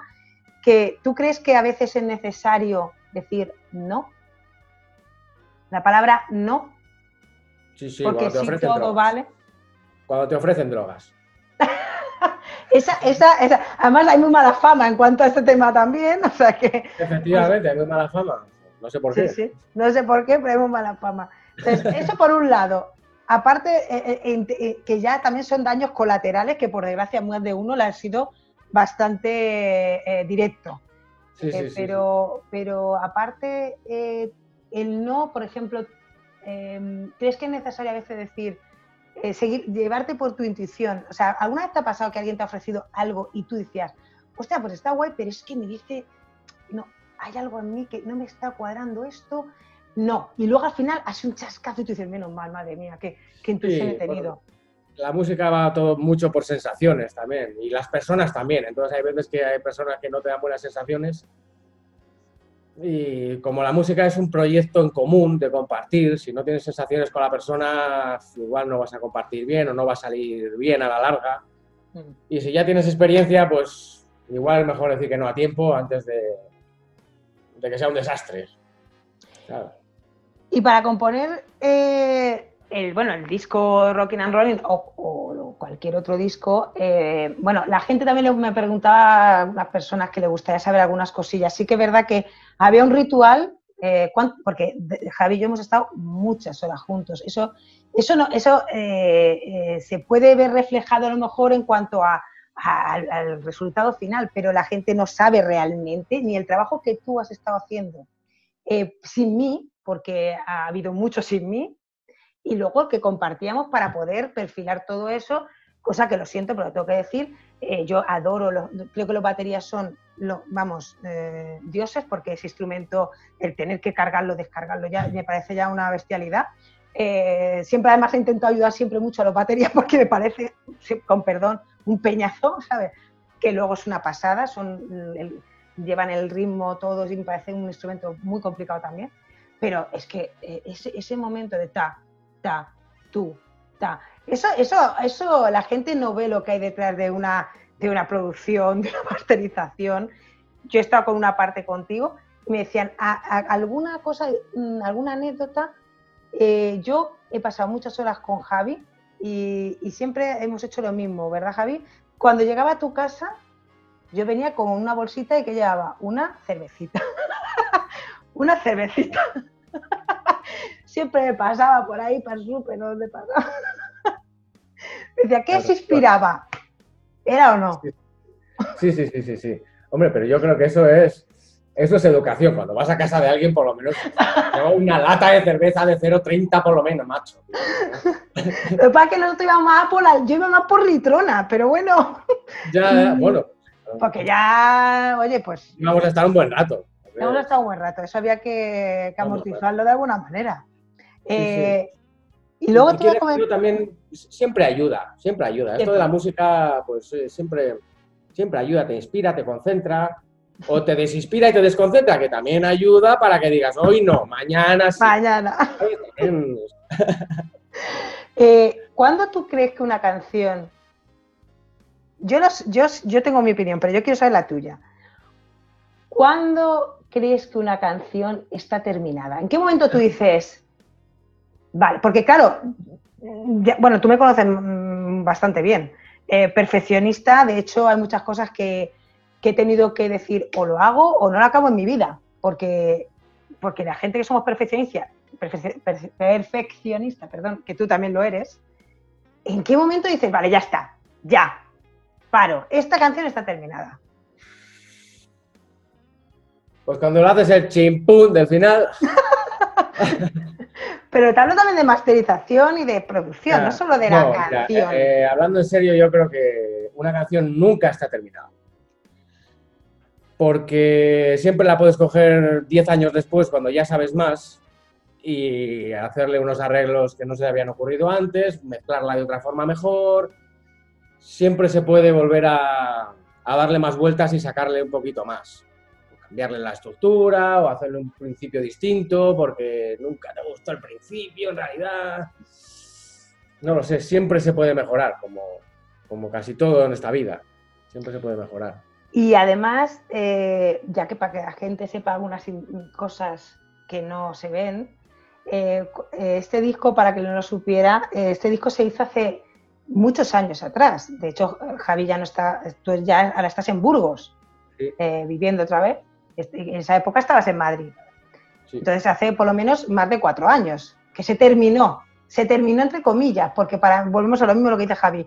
que tú crees que a veces es necesario decir no. La palabra no. Sí, sí, porque cuando te ofrecen todo drogas. vale. Cuando te ofrecen drogas. Esa, esa, esa. Además, hay muy mala fama en cuanto a este tema también. O sea que. Efectivamente, hay muy mala fama. No sé por qué. Sí, sí. No sé por qué, pero hay muy mala fama. Entonces, eso por un lado. Aparte, eh, eh, eh, que ya también son daños colaterales que, por desgracia, más de uno le han sido bastante directo. Sí, sí, sí, pero, pero aparte, el no, por ejemplo, eh, ¿crees que es necesario a veces decir, seguir, llevarte por tu intuición? O sea, ¿alguna vez te ha pasado que alguien te ha ofrecido algo y tú decías, hostia, pues está guay, pero es que me dice, hay algo en mí que no me está cuadrando esto? No. Y luego al final hace un chascazo y tú dices, menos mal, madre mía, qué, qué intuición Sí, he tenido. La música va todo mucho por sensaciones también. Y las personas también. Entonces hay veces que hay personas que no te dan buenas sensaciones. Y como la música es un proyecto en común de compartir, si no tienes sensaciones con la persona, igual no vas a compartir bien o no va a salir bien a la larga. Mm. Y si ya tienes experiencia, pues igual es mejor decir que no a tiempo antes de, de que sea un desastre. Y para componer eh, el, bueno, el disco Rockin' and Rolling o, cualquier otro disco, eh, bueno, la gente también me preguntaba a las personas que le gustaría saber algunas cosillas. Sí que es verdad que había un ritual, eh, porque Javi y yo hemos estado muchas horas juntos. Eso, eso, no, eso se puede ver reflejado a lo mejor en cuanto a, al resultado final, pero la gente no sabe realmente ni el trabajo que tú has estado haciendo sin mí, porque ha habido mucho sin mí, y luego que compartíamos para poder perfilar todo eso, cosa que lo siento, pero tengo que decir, eh, yo adoro, los, creo que los baterías son, vamos, eh, dioses, porque ese instrumento, el tener que cargarlo, descargarlo, ya me parece ya una bestialidad. Eh, siempre además he intentado ayudar siempre mucho a los baterías porque me parece, con perdón, un peñazo, ¿sabes? Que luego es una pasada, son llevan el ritmo todos y me parece un instrumento muy complicado también. Pero es que eh, ese, momento de ta, ta, tú, ta, eso, eso, eso la gente no ve lo que hay detrás de una, de una producción, de una masterización. Yo he estado con una parte contigo y me decían, ¿a, a, alguna cosa, mm, alguna anécdota? Eh, yo he pasado muchas horas con Javi y, y siempre hemos hecho lo mismo, ¿verdad, Javi? Cuando llegaba a tu casa, yo venía con una bolsita y que llevaba una cervecita. una cervecita. Siempre me pasaba por ahí para el súper, no me pasaba. me decía, ¿qué se inspiraba? ¿Era o no? Sí, sí, sí, sí, sí. Hombre, pero yo creo que eso es, eso es educación. Cuando vas a casa de alguien, por lo menos, una lata de cerveza de 0,30 por lo menos, macho. Lo que pasa es que nosotros íbamos más por la, yo iba más por litrona, pero bueno. Ya, bueno. Porque ya, oye, pues. Vamos a estar un buen rato. Vamos a estar un buen rato, eso había que, que amortizarlo de alguna manera. Sí, eh, sí. Y luego y te comer... también siempre ayuda, siempre ayuda. Siempre. Esto de la música, pues eh, siempre, siempre ayuda, te inspira, te concentra, o te desinspira y te desconcentra, que también ayuda para que digas, hoy no, mañana sí. Mañana. eh, ¿Cuándo tú crees que una canción... Yo, los, yo, yo tengo mi opinión, pero yo quiero saber la tuya. ¿Cuándo crees que una canción está terminada? ¿En qué momento tú dices, vale, porque claro, ya, bueno, tú me conoces bastante bien, eh, perfeccionista, de hecho hay muchas cosas que, que, he tenido que decir o lo hago o no lo acabo en mi vida, porque, porque la gente que somos perfeccionistas, perfe, perfe, perfeccionista, perdón, que tú también lo eres, ¿en qué momento dices, vale, ya está, ya, paro, esta canción está terminada? Pues cuando lo haces el chimpún del final. Pero te hablo también de masterización y de producción, no solo de la no, canción. Ya, eh, hablando en serio, yo creo que una canción nunca está terminada. Porque siempre la puedes coger 10 años después, cuando ya sabes más, y hacerle unos arreglos que no se habían ocurrido antes, mezclarla de otra forma mejor. Siempre se puede volver a, darle más vueltas y sacarle un poquito más cambiarle la estructura o hacerle un principio distinto porque nunca te gustó el principio, en realidad. No lo sé, siempre se puede mejorar, como, como casi todo en esta vida. Siempre se puede mejorar. Y además, eh, ya que para que la gente sepa algunas cosas que no se ven, eh, eh, este disco, para que no lo supiera, este disco se hizo hace muchos años atrás. De hecho, Javi ya no está, tú ya ahora estás en Burgos, viviendo otra vez. En esa época estabas en Madrid. Entonces, hace por lo menos más de cuatro años que se terminó. Se terminó entre comillas, porque para, volvemos a lo mismo lo que dice Javi.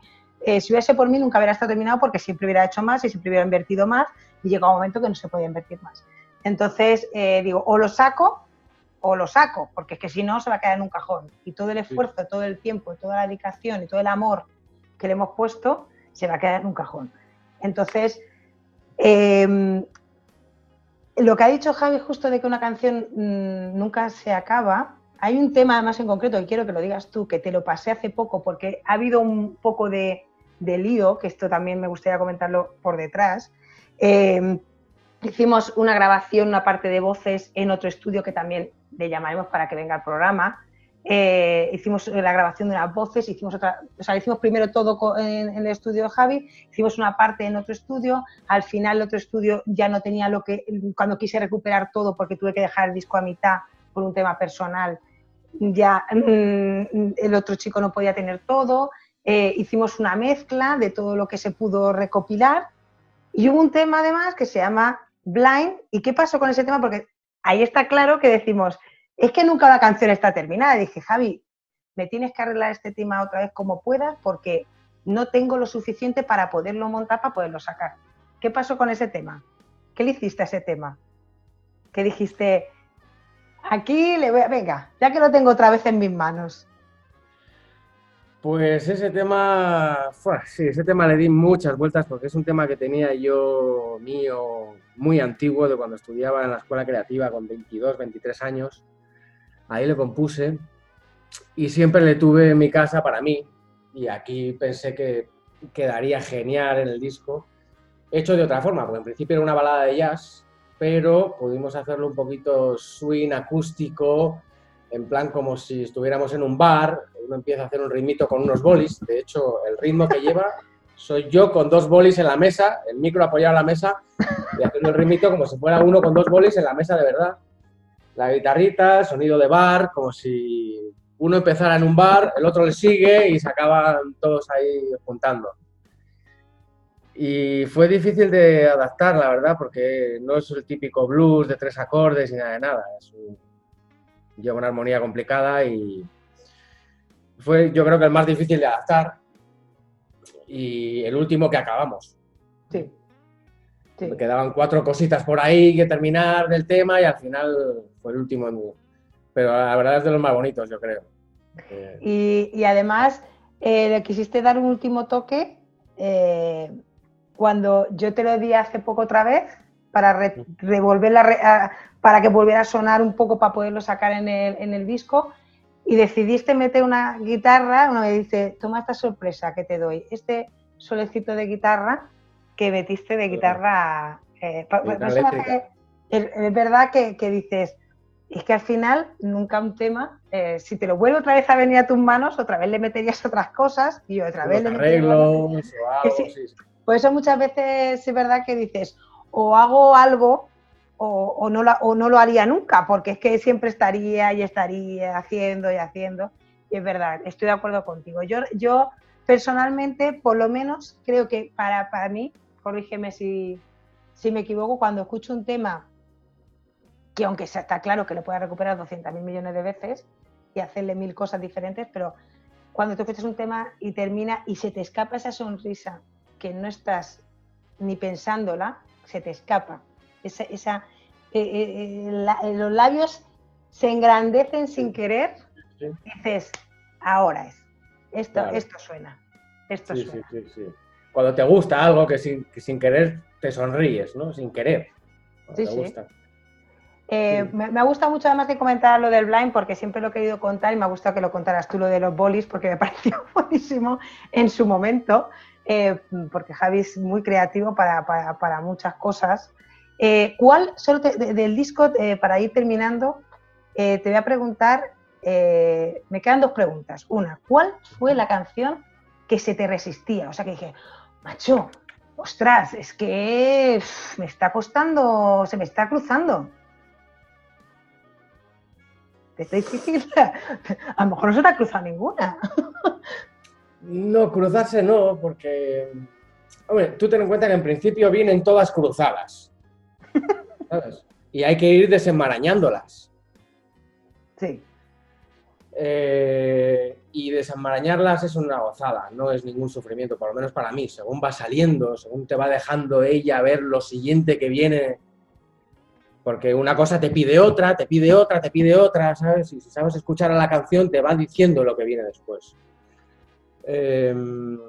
Eh, si hubiese por mí nunca hubiera estado terminado porque siempre hubiera hecho más y siempre hubiera invertido más y llega un momento que no se podía invertir más. Entonces, eh, digo, o lo saco o lo saco, porque es que si no se va a quedar en un cajón. Y todo el esfuerzo, todo el tiempo, toda la dedicación y todo el amor que le hemos puesto se va a quedar en un cajón. Entonces, em, lo que ha dicho Javi justo de que una canción mm, nunca se acaba, hay un tema además en concreto que quiero que lo digas tú, que te lo pasé hace poco porque ha habido un poco de, lío, que esto también me gustaría comentarlo por detrás. Eh, hicimos una grabación, una parte de voces en otro estudio que también le llamaremos para que venga al programa. Eh, hicimos la grabación de unas voces, hicimos otra, o sea, hicimos primero todo en, en, el estudio de Javi, hicimos una parte en otro estudio, al final el otro estudio ya no tenía lo que, cuando quise recuperar todo porque tuve que dejar el disco a mitad por un tema personal, ya mm, el otro chico no podía tener todo, eh, hicimos una mezcla de todo lo que se pudo recopilar y hubo un tema además que se llama Blind. ¿Y qué pasó con ese tema? Porque ahí está claro que decimos, es que nunca la canción está terminada. Dije, Javi, me tienes que arreglar este tema otra vez como puedas porque no tengo lo suficiente para poderlo montar, para poderlo sacar. ¿Qué pasó con ese tema? ¿Qué le hiciste a ese tema? ¿Qué dijiste? Aquí le voy a... Venga, ya que lo tengo otra vez en mis manos. Pues ese tema, sí, ese tema le di muchas vueltas porque es un tema que tenía yo mío muy antiguo de cuando estudiaba en la escuela creativa con 22, 23 años. Ahí le compuse y siempre le tuve en mi casa para mí y aquí pensé que quedaría genial en el disco. Hecho de otra forma, porque en principio era una balada de jazz pero pudimos hacerlo un poquito swing acústico, en plan como si estuviéramos en un bar, uno empieza a hacer un ritmito con unos bolis, de hecho el ritmo que lleva soy yo con dos bolis en la mesa, el micro apoyado en la mesa y haciendo el ritmito como si fuera uno con dos bolis en la mesa de verdad. La guitarrita, sonido de bar, como si uno empezara en un bar, el otro le sigue y se acaban todos ahí juntando. Y fue difícil de adaptar, la verdad, porque no es el típico blues de tres acordes ni nada de nada. Lleva una armonía complicada y fue yo creo que el más difícil de adaptar y el último que acabamos. Sí. Me quedaban cuatro cositas por ahí que terminar del tema y al final fue el último. Pero la verdad es de los más bonitos, yo creo. Y, además, eh, le quisiste dar un último toque eh, cuando yo te lo di hace poco otra vez para revolverla, para que volviera a sonar un poco para poderlo sacar en el, en el disco y decidiste meter una guitarra, uno me dice, toma esta sorpresa que te doy, este solecito de guitarra que metiste de guitarra. Eh, es, verdad que, que, dices, es que al final nunca un tema, eh, si te lo vuelve otra vez a venir a tus manos, otra vez le meterías otras cosas y otra vez le arreglos, por eso muchas veces es verdad que dices, o hago algo o, no, o no lo haría nunca, porque es que siempre estaría y estaría haciendo y haciendo. Y es verdad, estoy de acuerdo contigo. Yo, yo personalmente, por lo menos, creo que para, para mí, corrígeme si, si me equivoco, cuando escucho un tema que aunque está claro que lo pueda recuperar 200.000 millones de veces y hacerle mil cosas diferentes, pero cuando tú escuchas un tema y termina y se te escapa esa sonrisa que no estás ni pensándola, se te escapa. Esa, esa eh, eh, eh, los labios se engrandecen sin querer. Dices, ahora es. Esto, esto suena. Esto suena. Cuando te gusta algo que sin, sin, querer te sonríes, ¿no? Sin querer. Sí, sí. Me, me, gusta mucho además que comentar lo del blind porque siempre lo he querido contar y me ha gustado que lo contaras tú lo de los bolis porque me pareció buenísimo en su momento. Porque Javi es muy creativo para, muchas cosas. Eh, ¿Cuál, solo del disco, eh, para ir terminando, te voy a preguntar, me quedan dos preguntas. Una, ¿cuál fue la canción que se te resistía? O sea, que dije, macho, ostras, es que me está costando, se me está cruzando. Está difícil. A lo mejor no se te ha cruzado ninguna. No, cruzarse no, porque. Hombre, tú ten en cuenta que en principio vienen todas cruzadas. ¿Sabes? Y hay que ir desenmarañándolas. Sí. Eh, y desenmarañarlas es una gozada, no es ningún sufrimiento, por lo menos para mí. Según va saliendo, según te va dejando ella ver lo siguiente que viene, porque una cosa te pide otra, te pide otra, te pide otra, ¿sabes? Y si sabes escuchar a la canción, te va diciendo lo que viene después. Em,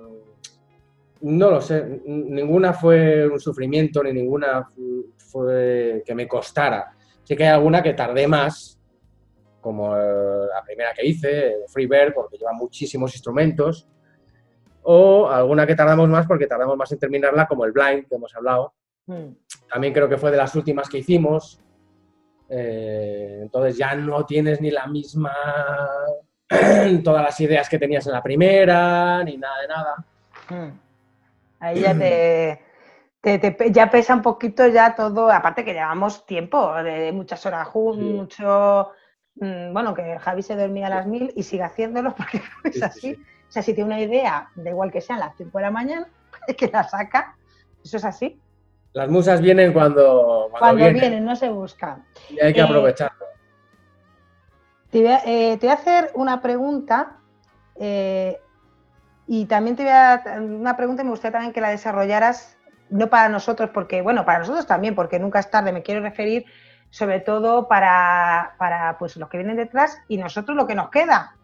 no lo sé, ninguna fue un sufrimiento, ni ninguna fue que me costara. Sí que hay alguna que tardé más, como eh, la primera que hice, Freebird, porque lleva muchísimos instrumentos, o alguna que tardamos más porque tardamos más en terminarla, como el Blind, que hemos hablado. Hmm. También creo que fue de las últimas que hicimos. Eh, entonces ya no tienes ni la misma, todas las ideas que tenías en la primera, ni nada de nada. Hmm. Ahí ya te, ya pesa un poquito ya todo, aparte que llevamos tiempo, de muchas horas juntos, mucho Mm, bueno, que Javi se dormía a las mil y sigue haciéndolo porque es así. O sea, si tiene una idea, da igual que sean las 5 de la mañana, que la saca. Eso es así. Las musas vienen cuando, cuando, vienen. no se buscan. Y hay que eh, aprovecharlo. Te voy, a, hacer una pregunta eh, y también te voy a una pregunta y me gustaría también que la desarrollaras, no para nosotros, porque, bueno, para nosotros también, porque nunca es tarde, me quiero referir sobre todo para, pues, los que vienen detrás y nosotros lo que nos queda.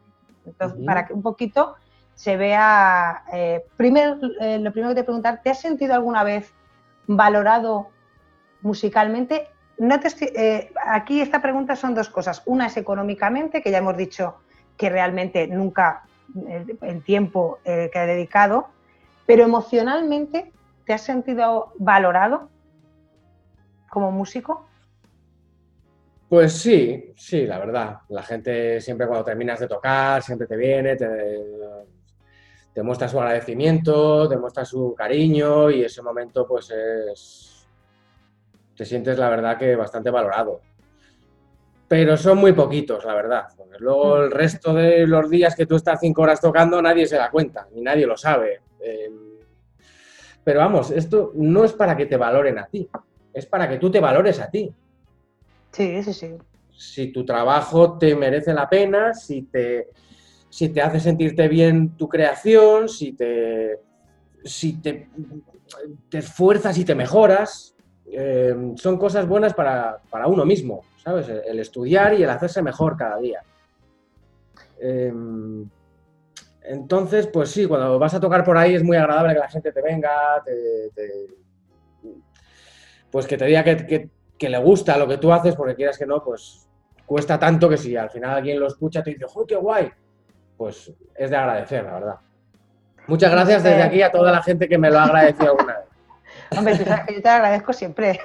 Entonces, para que un poquito se vea, eh, primero, eh, lo primero que te preguntar, ¿te has sentido alguna vez valorado musicalmente? No eh, aquí esta pregunta son dos cosas. Una es económicamente, que ya hemos dicho que realmente nunca el tiempo que he dedicado, pero emocionalmente, ¿te has sentido valorado como músico? Pues sí, sí, la verdad. La gente siempre cuando terminas de tocar, siempre te viene, te, muestra su agradecimiento, te muestra su cariño y ese momento pues es... Te sientes la verdad que bastante valorado. Pero son muy poquitos, la verdad. luego el resto de los días que tú estás cinco horas tocando nadie se da cuenta, ni nadie lo sabe. Eh, pero vamos, esto no es para que te valoren a ti, es para que tú te valores a ti. Sí, sí, sí. Si tu trabajo te merece la pena, si te, si te hace sentirte bien tu creación, si te, si te, te esfuerzas y te mejoras, eh, son cosas buenas para, uno mismo, ¿sabes? El, estudiar y el hacerse mejor cada día. Em, entonces, pues sí, cuando vas a tocar por ahí es muy agradable que la gente te venga, pues que te diga que, que le gusta lo que tú haces, porque quieras que no, pues cuesta tanto que si al final alguien lo escucha te dice, ¡oh, qué guay! Pues es de agradecer, la verdad. Muchas gracias desde aquí a toda la gente que me lo ha agradecido alguna vez. Hombre, tú sabes que yo te agradezco siempre.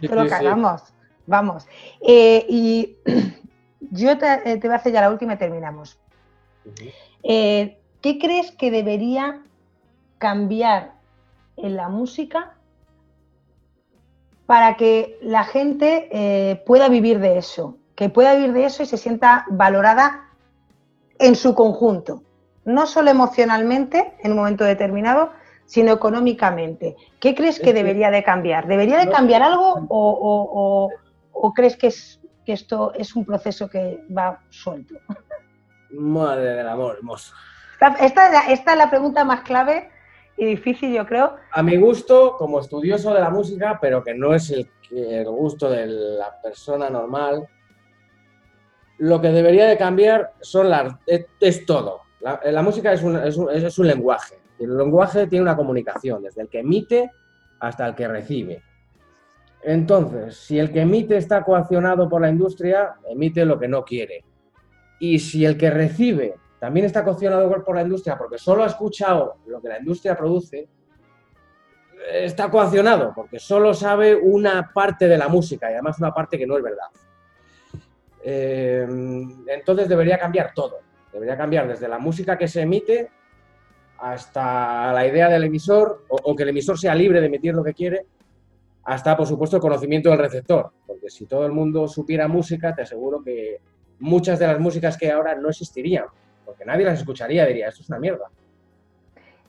Pero cagamos. Vamos. Eh, y yo te, te, voy a hacer ya la última y terminamos. Eh, ¿Qué crees que debería cambiar en la música para que la gente eh, pueda vivir de eso, que pueda vivir de eso y se sienta valorada en su conjunto, no solo emocionalmente en un momento determinado, sino económicamente. ¿Qué crees que debería de cambiar? ¿Debería de cambiar algo o, crees que, es, que esto es un proceso que va suelto? Madre del amor, hermoso. esta es la pregunta más clave y difícil, yo creo. A mi gusto, como estudioso de la música, pero que no es el, el gusto de la persona normal, lo que debería de cambiar son las, es, todo. La, música es un, es, un, es un lenguaje. El lenguaje tiene una comunicación, desde el que emite hasta el que recibe. Entonces, si el que emite está coaccionado por la industria, emite lo que no quiere. Y si el que recibe también está cocinado por la industria porque solo ha escuchado lo que la industria produce, está coaccionado, porque solo sabe una parte de la música y además una parte que no es verdad. Eh, entonces debería cambiar todo. Debería cambiar desde la música que se emite hasta la idea del emisor, o, que el emisor sea libre de emitir lo que quiere, hasta, por supuesto, el conocimiento del receptor. Porque si todo el mundo supiera música, te aseguro que muchas de las músicas que ahora no existirían, porque nadie las escucharía, diría, esto es una mierda.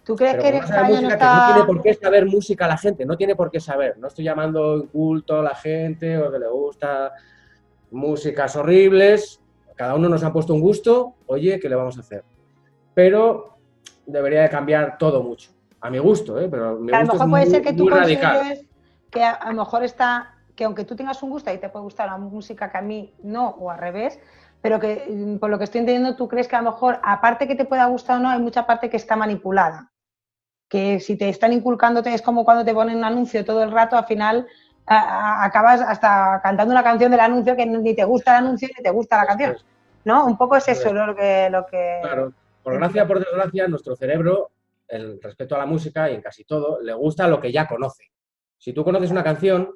¿Tú crees que eres no, música, que no tiene por qué saber música la gente, no tiene por qué saber. No estoy llamando culto a la gente o que le gusta músicas horribles. Cada uno nos ha puesto un gusto, oye, ¿qué le vamos a hacer? Pero debería de cambiar todo mucho. A mi gusto, ¿eh? Pero mi a lo mejor puede ser que tú consideres que a, lo mejor está, que aunque tú tengas un gusto y te puede gustar la música que a mí no, o al revés, pero que mm, por lo que estoy entendiendo tú crees que a lo mejor, aparte que te pueda gustar o no, hay mucha parte que está manipulada que si te están inculcándote es como cuando te ponen un anuncio todo el rato, al final acabas hasta cantando una canción del anuncio que ni te gusta el anuncio ni te gusta la canción. ¿No? Un poco es eso lo que... Lo que... Claro, por gracia, por desgracia, nuestro cerebro, el respecto a la música y en casi todo, le gusta lo que ya conoce. Si tú conoces una canción,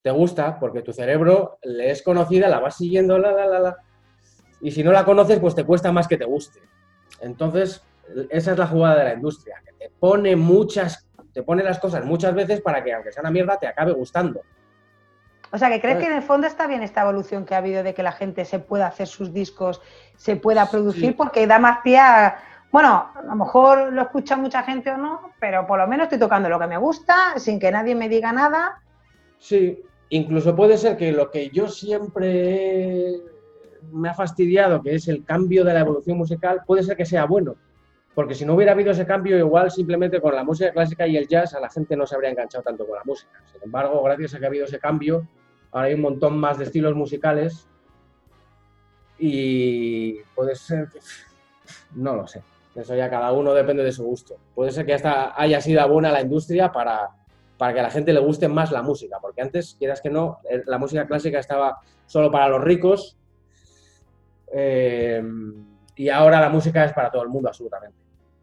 te gusta porque tu cerebro le es conocida, la vas siguiendo, la, la, la, la. Y si no la conoces, pues te cuesta más que te guste. Entonces, esa es la jugada de la industria, que te pone muchas, te pone las cosas muchas veces para que, aunque sea una mierda, te acabe gustando. O sea, que crees que en el fondo está bien esta evolución que ha habido de que la gente se pueda hacer sus discos, se pueda producir, porque da más pie a. Bueno, a lo mejor lo escucha mucha gente o no, pero por lo menos estoy tocando lo que me gusta, sin que nadie me diga nada. Sí, incluso puede ser que lo que yo siempre me ha fastidiado, que es el cambio de la evolución musical, puede ser que sea bueno porque si no hubiera habido ese cambio, igual simplemente con la música clásica y el jazz a la gente no se habría enganchado tanto con la música. Sin embargo, gracias a que ha habido ese cambio, ahora hay un montón más de estilos musicales y puede ser que... No lo sé. Eso ya cada uno depende de su gusto. Puede ser que hasta haya sido buena la industria para, para que a la gente le guste más la música, porque antes, quieras que no, eh, la música clásica estaba solo para los ricos eh, y ahora la música es para todo el mundo, absolutamente.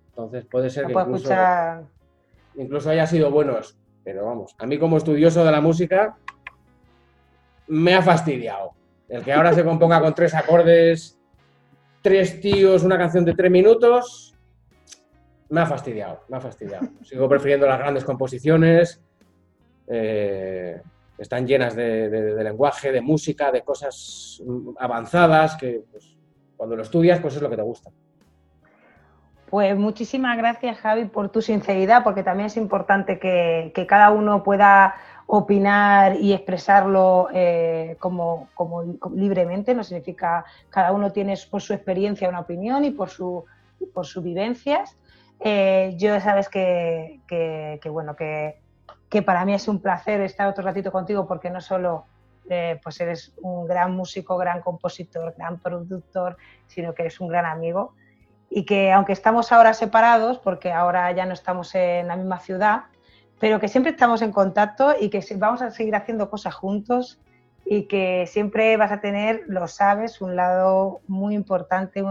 Entonces puede ser que incluso, haya sido buenos. Pero vamos, a mí como estudioso de la música me ha fastidiado. El que ahora se componga con tres acordes, tres tíos, una canción de tres minutos, me ha fastidiado, me ha fastidiado. Sigo prefiriendo las grandes composiciones, eh, están llenas de, lenguaje, de música, de cosas avanzadas, que pues, cuando lo estudias, pues es lo que te gusta. Pues muchísimas gracias, Javi, por tu sinceridad, porque también es importante que, cada uno pueda opinar y expresarlo eh, como, libremente, no significa cada uno tiene por su experiencia una opinión y por, su, por sus vivencias. Eh, yo sabes que, bueno, que, para mí es un placer estar otro ratito contigo porque no solo eh, pues eres un gran músico, gran compositor, gran productor, sino que eres un gran amigo y que aunque estamos ahora separados, porque ahora ya no estamos en la misma ciudad, pero que siempre estamos en contacto y que vamos a seguir haciendo cosas juntos y que siempre vas a tener, lo sabes, un lado muy importante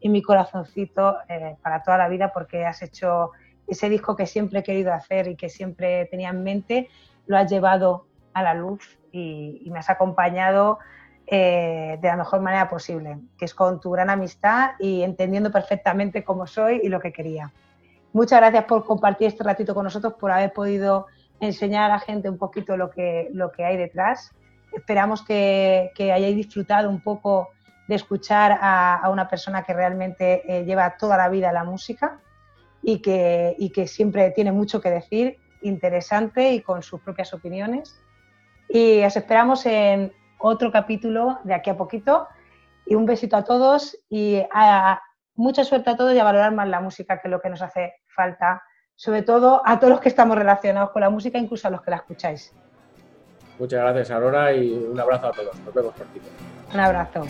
en mi corazoncito eh, para toda la vida porque has hecho ese disco que siempre he querido hacer y que siempre tenía en mente, lo has llevado a la luz y, y me has acompañado eh, de la mejor manera posible, que es con tu gran amistad y entendiendo perfectamente cómo soy y lo que quería. Muchas gracias por compartir este ratito con nosotros, por haber podido enseñar a la gente un poquito lo que, lo que hay detrás. Esperamos que, hayáis disfrutado un poco de escuchar a, una persona que realmente eh, lleva toda la vida la música y que, y que siempre tiene mucho que decir, interesante y con sus propias opiniones. Y os esperamos en, otro capítulo de aquí a poquito. Y un besito a todos y a, mucha suerte a todos y a valorar más la música, que lo que nos hace falta, sobre todo a todos los que estamos relacionados con la música, incluso a los que la escucháis. Muchas gracias, Aurora, y un abrazo a todos. Nos vemos por Un abrazo.